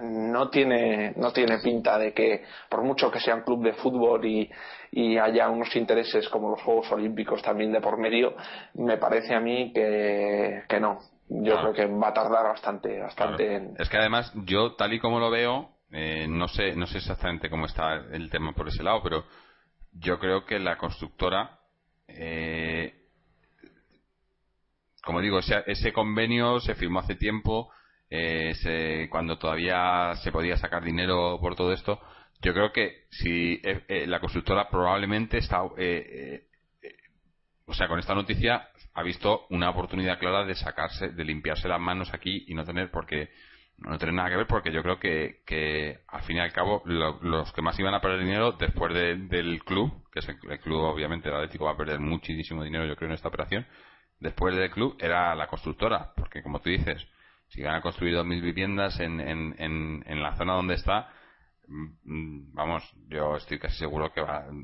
no tiene no tiene pinta de que por mucho que sea un club de fútbol y, y haya unos intereses como los Juegos Olímpicos también de por medio me parece a mí que, que no yo creo que va a tardar bastante bastante
es que además yo tal y como lo veo eh, no sé no sé exactamente cómo está el tema por ese lado pero yo creo que la constructora eh, como digo, ese, convenio se firmó hace tiempo, eh, cuando todavía se podía sacar dinero por todo esto. Yo creo que si eh, eh, la constructora probablemente está, o sea, con esta noticia ha visto una oportunidad clara de sacarse, de limpiarse las manos aquí y no tener porque no tener nada que ver porque yo creo que, que al fin y al cabo los que más iban a perder dinero después del club, que es el, club obviamente el Atlético va a perder muchísimo dinero yo creo en esta operación, después del club era la constructora, porque como tú dices, si van a construir 2.000 viviendas en, en, en, la zona donde está, vamos, yo estoy casi seguro que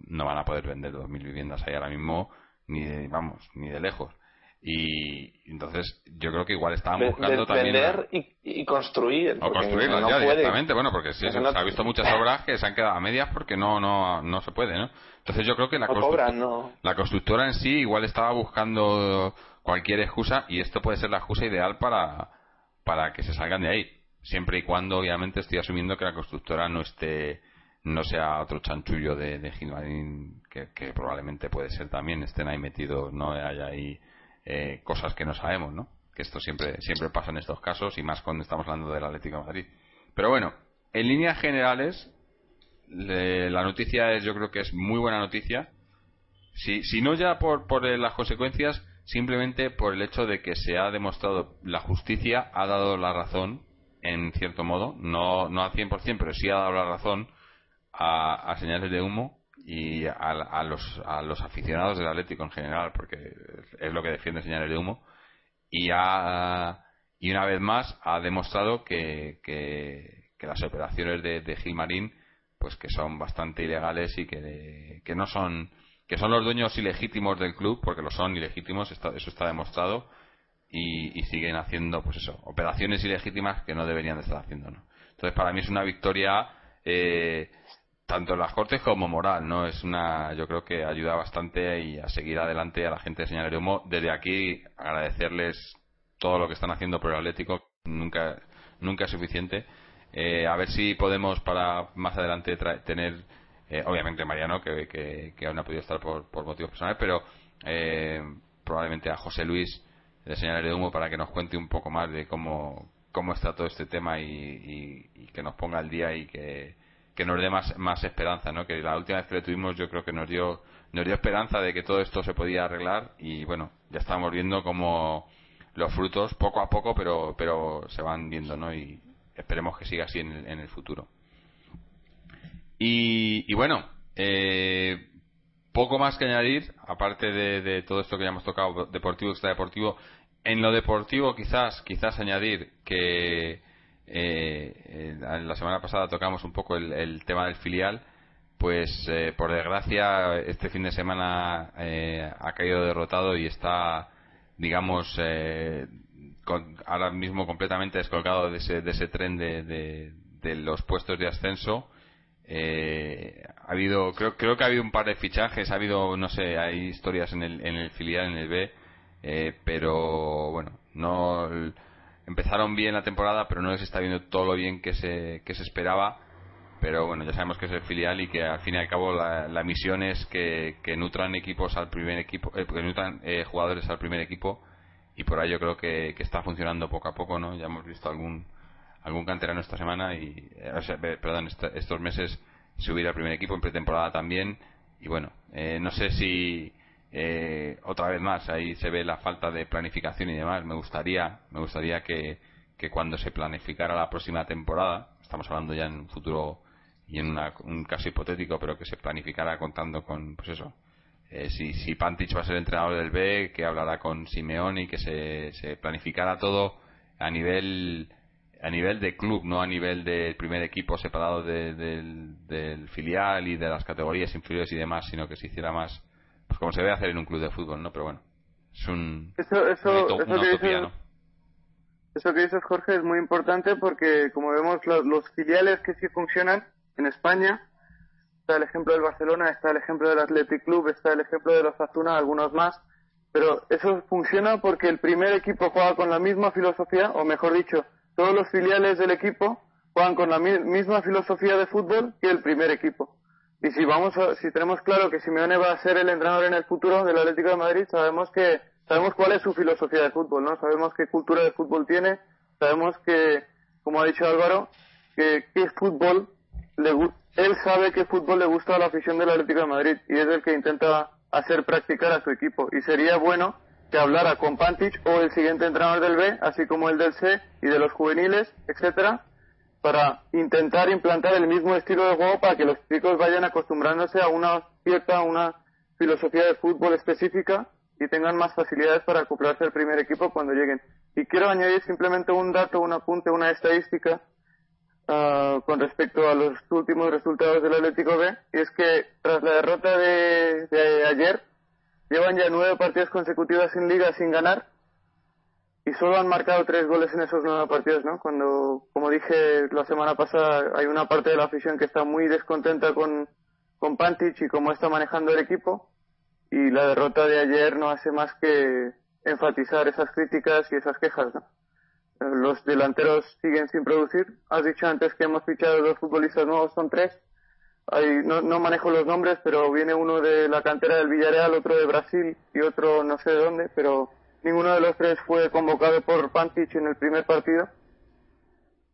no van a poder vender 2.000 viviendas ahí ahora mismo, ni de, vamos, ni de lejos. Y entonces yo creo que igual estaban buscando también.
Vender y, construir.
O construirlas ya directamente, bueno, porque sí, se, ha visto muchas obras que se han quedado a medias porque no, no, no se puede, ¿no? Entonces yo creo que la, la constructora en sí igual estaba buscando cualquier excusa y esto puede ser la excusa ideal para, para que se salgan de ahí. Siempre y cuando, obviamente, estoy asumiendo que la constructora no esté no sea otro chanchullo de, de Gilmarín, que, probablemente puede ser también, estén ahí metidos, no haya ahí eh, cosas que no sabemos, ¿no? Que esto siempre, siempre pasa en estos casos y más cuando estamos hablando del Atlético de Madrid. Pero bueno, en líneas generales, la noticia es, yo creo que es muy buena noticia. Si, si no ya por, por las consecuencias, simplemente por el hecho de que se ha demostrado la justicia ha dado la razón en cierto modo no no al 100% pero sí ha dado la razón a, señales de humo y a, los a los aficionados del Atlético en general porque es lo que defiende señales de humo. Y ha, y una vez más ha demostrado que, que, las operaciones de, Gilmarín pues que son bastante ilegales y que, que no son que son los dueños ilegítimos del club, porque lo son ilegítimos, eso está demostrado, y, siguen haciendo, pues eso, operaciones ilegítimas que no deberían de estar haciendo, ¿no? Entonces, para mí es una victoria eh, tanto en las Cortes como moral, ¿no? Es una, yo creo que ayuda bastante y a seguir adelante a la gente de Señal Humo. Desde aquí, agradecerles todo lo que están haciendo por el Atlético, nunca, nunca es suficiente. Eh, a ver si podemos para más adelante tener eh, obviamente Mariano, que, que, aún no ha podido estar por, motivos personales, pero eh, probablemente a José Luis de Señales de Humo para que nos cuente un poco más de cómo, cómo está todo este tema y, que nos ponga al día y que, nos dé más, más esperanza, ¿no? Que la última vez que le tuvimos yo creo que nos dio, nos dio esperanza de que todo esto se podía arreglar y bueno, ya estamos viendo como los frutos poco a poco pero, pero se van viendo, ¿no? Y esperemos que siga así en el futuro. Y, bueno, eh, poco más que añadir, aparte de, todo esto que ya hemos tocado, deportivo, extradeportivo. En lo deportivo, quizás, quizás añadir que eh, la semana pasada tocamos un poco el, tema del filial. Pues eh, por desgracia, este fin de semana eh, ha caído derrotado y está, digamos, ahora mismo completamente descolgado de ese, de ese tren de, de los puestos de ascenso eh, ha habido, creo, creo que ha habido un par de fichajes, ha habido, no sé, hay historias en el, en el filial, en el B, eh, pero bueno, no empezaron bien la temporada, pero no les está viendo todo lo bien que se, que se esperaba. Pero bueno, ya sabemos que es el filial y que al fin y al cabo la, misión es que, que, nutran equipos al primer equipo, eh, que nutran eh, jugadores al primer equipo y por ahí yo creo que, que está funcionando poco a poco, ¿no? Ya hemos visto algún algún canterano esta semana y eh, perdón estos meses subir al primer equipo en pretemporada también y bueno eh, no sé si eh, otra vez más ahí se ve la falta de planificación y demás. Me gustaría me gustaría que, que cuando se planificara la próxima temporada estamos hablando ya en un futuro y en un caso hipotético pero que se planificara contando con pues eso si, si Pantich va a ser entrenador del B que hablará con Simeone y que se, se planificara todo a nivel a nivel de club, no a nivel del primer equipo separado del, filial y de las categorías inferiores y demás, sino que se hiciera más, como se debe hacer en un club de fútbol, ¿no? Pero bueno, es un,
eso, eso, eso que dices, Eso que dices, Jorge, es muy importante porque, como vemos, los, filiales que sí funcionan en España, está el ejemplo del Barcelona, está el ejemplo del Athletic Club, está el ejemplo de los Azuna, algunos más, pero eso funciona porque el primer equipo juega con la misma filosofía, o mejor dicho, todos los filiales del equipo juegan con la misma filosofía de fútbol que el primer equipo. Y si vamos si tenemos claro que Simeone va a ser el entrenador en el futuro del Atlético de Madrid, sabemos que sabemos cuál es su filosofía de fútbol, ¿no? Sabemos qué cultura de fútbol tiene, sabemos que, como ha dicho Álvaro, que qué fútbol le él sabe qué fútbol le gusta a la afición del Atlético de Madrid y es el que intenta hacer practicar a su equipo. Y sería bueno que hablara con Pantich o el siguiente entrenador del B, así como el del C y de los juveniles, etcétera, para intentar implantar el mismo estilo de juego para que los chicos vayan acostumbrándose a una cierta, una filosofía de fútbol específica y tengan más facilidades para acoplarse al primer equipo cuando lleguen. Y quiero añadir simplemente un dato, un apunte, una estadística uh, con respecto a los últimos resultados del Atlético B, y es que tras la derrota de, ayer, Llevan ya nueve partidos consecutivos en liga sin ganar y solo han marcado tres goles en esos nueve partidos, ¿no? Cuando, como dije la semana pasada, hay una parte de la afición que está muy descontenta con, con Pantich y cómo está manejando el equipo y la derrota de ayer no hace más que enfatizar esas críticas y esas quejas, ¿no? Los delanteros siguen sin producir. Has dicho antes que hemos fichado dos futbolistas nuevos, son tres no, no, manejo los nombres, pero viene uno de la cantera del Villarreal, otro de Brasil y otro no sé de dónde, pero ninguno de los tres fue convocado por Pantich en el primer partido.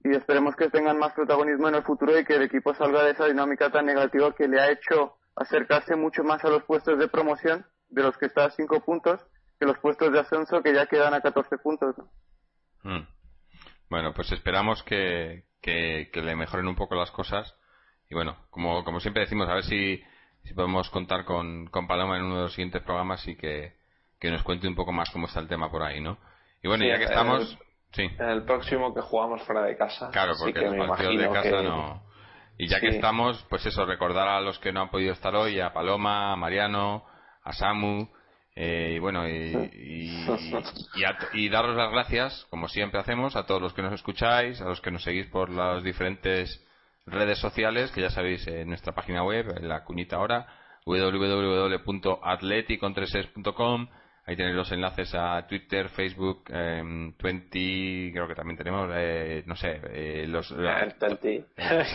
Y esperemos que tengan más protagonismo en el futuro y que el equipo salga de esa dinámica tan negativa que le ha hecho acercarse mucho más a los puestos de promoción, de los que está a cinco puntos, que los puestos de ascenso que ya quedan a 14 puntos.
Hmm. Bueno, pues esperamos que, que le mejoren un poco las cosas y bueno, como, como siempre decimos, a ver si, si podemos contar con, con Paloma en uno de los siguientes programas y que, que nos cuente un poco más cómo está el tema por ahí, ¿no? Y bueno, ya que estamos.
El, sí. el próximo que jugamos fuera de casa.
Claro, porque los partidos de casa no. Y ya que estamos, pues eso, recordar a los que no han podido estar hoy, a Paloma, a Mariano, a Samu, eh, y bueno, y, y, y, daros las gracias, como siempre hacemos, a todos los que nos escucháis, a los que nos seguís por las diferentes redes sociales, que ya sabéis en nuestra página web, en la cuñita ahora, www.atleticontreses.com. Ahí tenéis los enlaces a Twitter, Facebook, eh, 20, creo que también tenemos, eh, no sé, eh, los...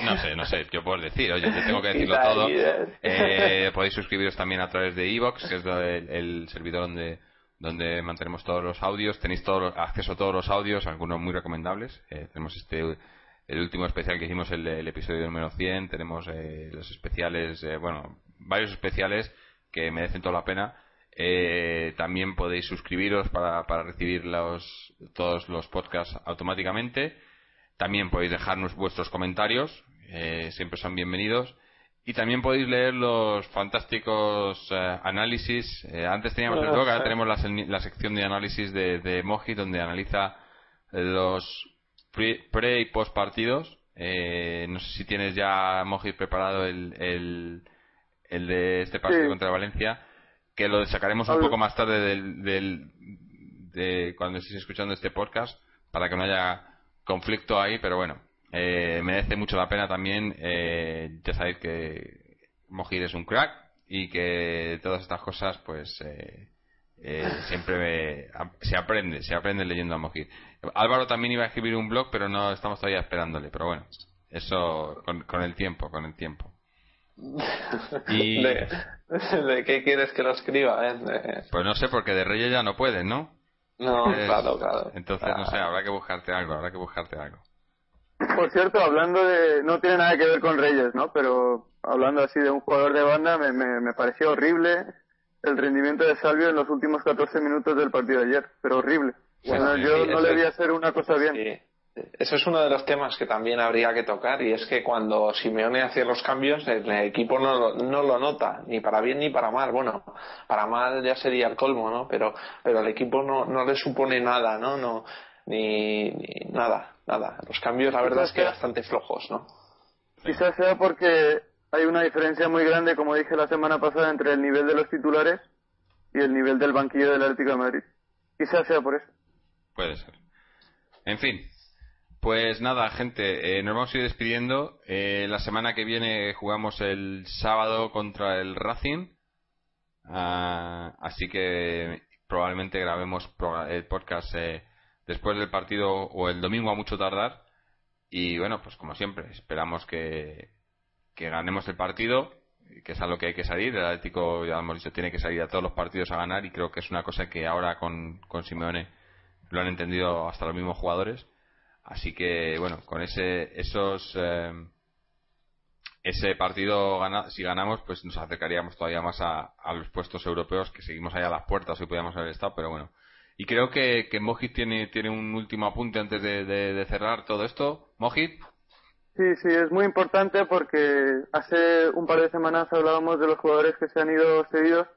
no sé, no sé, yo puedo decir, oye, yo tengo que decirlo todo. Eh, podéis suscribiros también a través de Evox, que es el, servidor donde donde mantenemos todos los audios. Tenéis todo, acceso a todos los audios, algunos muy recomendables. Eh, tenemos este el último especial que hicimos, el, el episodio número 100, tenemos eh, los especiales, eh, bueno, varios especiales que merecen toda la pena. Eh, también podéis suscribiros para, para recibir los, todos los podcasts automáticamente. También podéis dejarnos vuestros comentarios, siempre son bienvenidos. Y también podéis leer los fantásticos eh, análisis. Eh, antes teníamos el blog, ahora tenemos la, sección de análisis de, de Moji, donde analiza los pre, y post partidos. no sé si tienes ya, Moji, preparado el, el, de este partido contra Valencia, que lo sacaremos un poco más tarde del, del, de cuando estéis escuchando este podcast, para que no haya conflicto ahí, pero bueno, eh, merece mucho la pena también. Eh, ya sabéis que Mojir es un crack y que todas estas cosas, pues eh, siempre se aprende, se aprende leyendo a Mojir. Álvaro también iba a escribir un blog, pero no estamos todavía esperándole. Pero bueno, eso con, el tiempo, con el tiempo.
Y... ¿De, qué quieres que lo escriba?
Pues no sé, porque de Reyes ya no puedes, ¿no?
No, claro, claro.
Entonces, no sé, habrá que buscarte algo, habrá que buscarte algo.
Por cierto, hablando de. No tiene nada que ver con Reyes, ¿no? Pero hablando así de un jugador de banda, me, me, pareció horrible el rendimiento de Salvio en los últimos 14 minutos del partido de ayer. Pero horrible. Bueno, yo no le vi hacer una cosa bien.
Eso es uno de los temas que también habría que tocar y es que cuando Simeone hace los cambios el equipo no lo, no lo nota, ni para bien ni para mal. Bueno, para mal ya sería el colmo, ¿no? Pero, pero el equipo no, no le supone nada, ¿no? no ni, nada, nada. Los cambios la verdad es que bastante flojos, ¿no?
Quizás sea porque hay una diferencia muy grande, como dije la semana pasada, entre el nivel de los titulares y el nivel del banquillo del Atlético de Madrid. Quizás sea por eso.
Puede ser. En fin, pues nada, gente, eh, nos vamos a ir despidiendo. Eh, la semana que viene jugamos el sábado contra el Racing. Ah, así que probablemente grabemos el podcast eh, después del partido o el domingo a mucho tardar. Y bueno, pues como siempre, esperamos que, ganemos el partido, que es a lo que hay que salir. El Atlético, ya hemos dicho, tiene que salir a todos los partidos a ganar y creo que es una cosa que ahora con, con Simeone lo han entendido hasta los mismos jugadores Así que, bueno, con ese, esos, eh, ese partido, si ganamos, pues nos acercaríamos todavía más a, los puestos europeos, que seguimos ahí a las puertas, hoy podíamos haber estado, pero bueno. Y creo que, que Mojit tiene, tiene un último apunte antes de, cerrar todo esto. Mojit.
Sí, sí, es muy importante porque hace un par de semanas hablábamos de los jugadores que se han ido cedidos.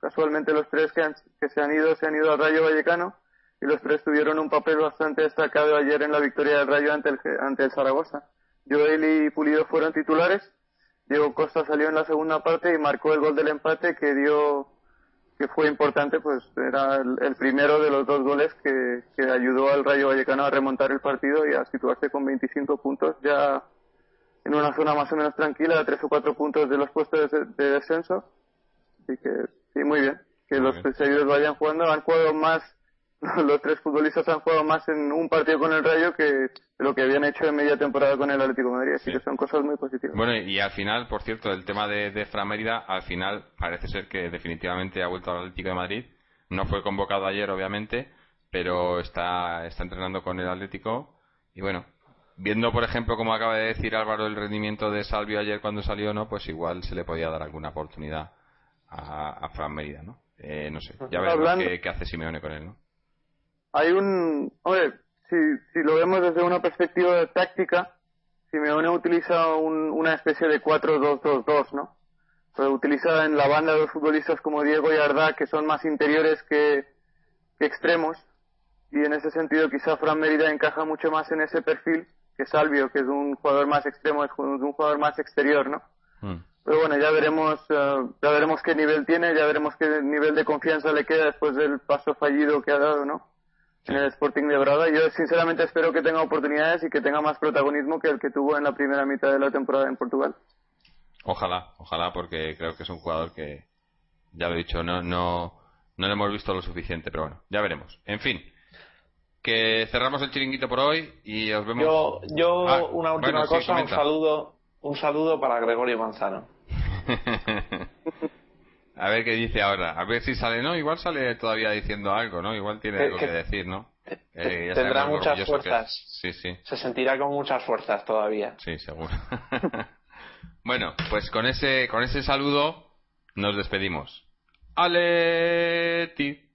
Casualmente los tres que, que se han ido se han ido al Rayo Vallecano y los tres tuvieron un papel bastante destacado ayer en la victoria del Rayo ante el, ante el Zaragoza. Joel y Pulido fueron titulares, Diego Costa salió en la segunda parte y marcó el gol del empate que dio que fue importante, pues era el, primero de los dos goles que, que, ayudó al Rayo Vallecano a remontar el partido y a situarse con 25 puntos ya en una zona más o menos tranquila, a tres o cuatro puntos de los puestos de, descenso. Así que sí, muy bien. Que los seguidores vayan jugando. Han jugado más los tres futbolistas han jugado más en un partido con el Rayo que lo que habían hecho en media temporada con el Atlético de Madrid, así que son cosas muy positivas.
Bueno, y al final, por cierto, el tema de, de Fran Mérida, al final parece ser que definitivamente ha vuelto al Atlético de Madrid. No fue convocado ayer, obviamente, pero está, está entrenando con el Atlético. Y bueno, viendo, por ejemplo, como acaba de decir Álvaro, el rendimiento de Salvio ayer cuando salió, ¿no? Pues igual se le podía dar alguna oportunidad a, a Fran Mérida, ¿no? Eh, no sé, ya veremos qué, qué hace Simeone con él, ¿no?
Hay un, hombre, si, si lo vemos desde una perspectiva de táctica, Simeone utiliza un, una especie de 4-2-2-2, ¿no? Pero utiliza en la banda dos futbolistas como Diego y Arda, que son más interiores que, que extremos, y en ese sentido quizá Fran Merida encaja mucho más en ese perfil que Salvio, que es un jugador más extremo, es un jugador más exterior, ¿no? Mm. Pero bueno, ya veremos, eh, ya veremos qué nivel tiene, ya veremos qué nivel de confianza le queda después del paso fallido que ha dado, ¿no? En el Sporting de Braga. Yo sinceramente espero que tenga oportunidades y que tenga más protagonismo que el que tuvo en la primera mitad de la temporada en Portugal.
Ojalá, ojalá, porque creo que es un jugador que, ya lo he dicho, no, no, no le hemos visto lo suficiente, pero bueno, ya veremos. En fin, que cerramos el chiringuito por hoy y os vemos.
Yo, yo ah, una última cosa, un saludo, un saludo para Gregorio Manzano.
A ver qué dice ahora. A ver si sale, ¿no? Igual sale todavía diciendo algo, ¿no? Igual tiene algo que, decir, ¿no?
Eh, tendrá muchas fuerzas.
Sí, sí.
Se sentirá con muchas fuerzas todavía.
Sí, seguro. bueno, pues con ese, con ese saludo nos despedimos. ¡Aleti!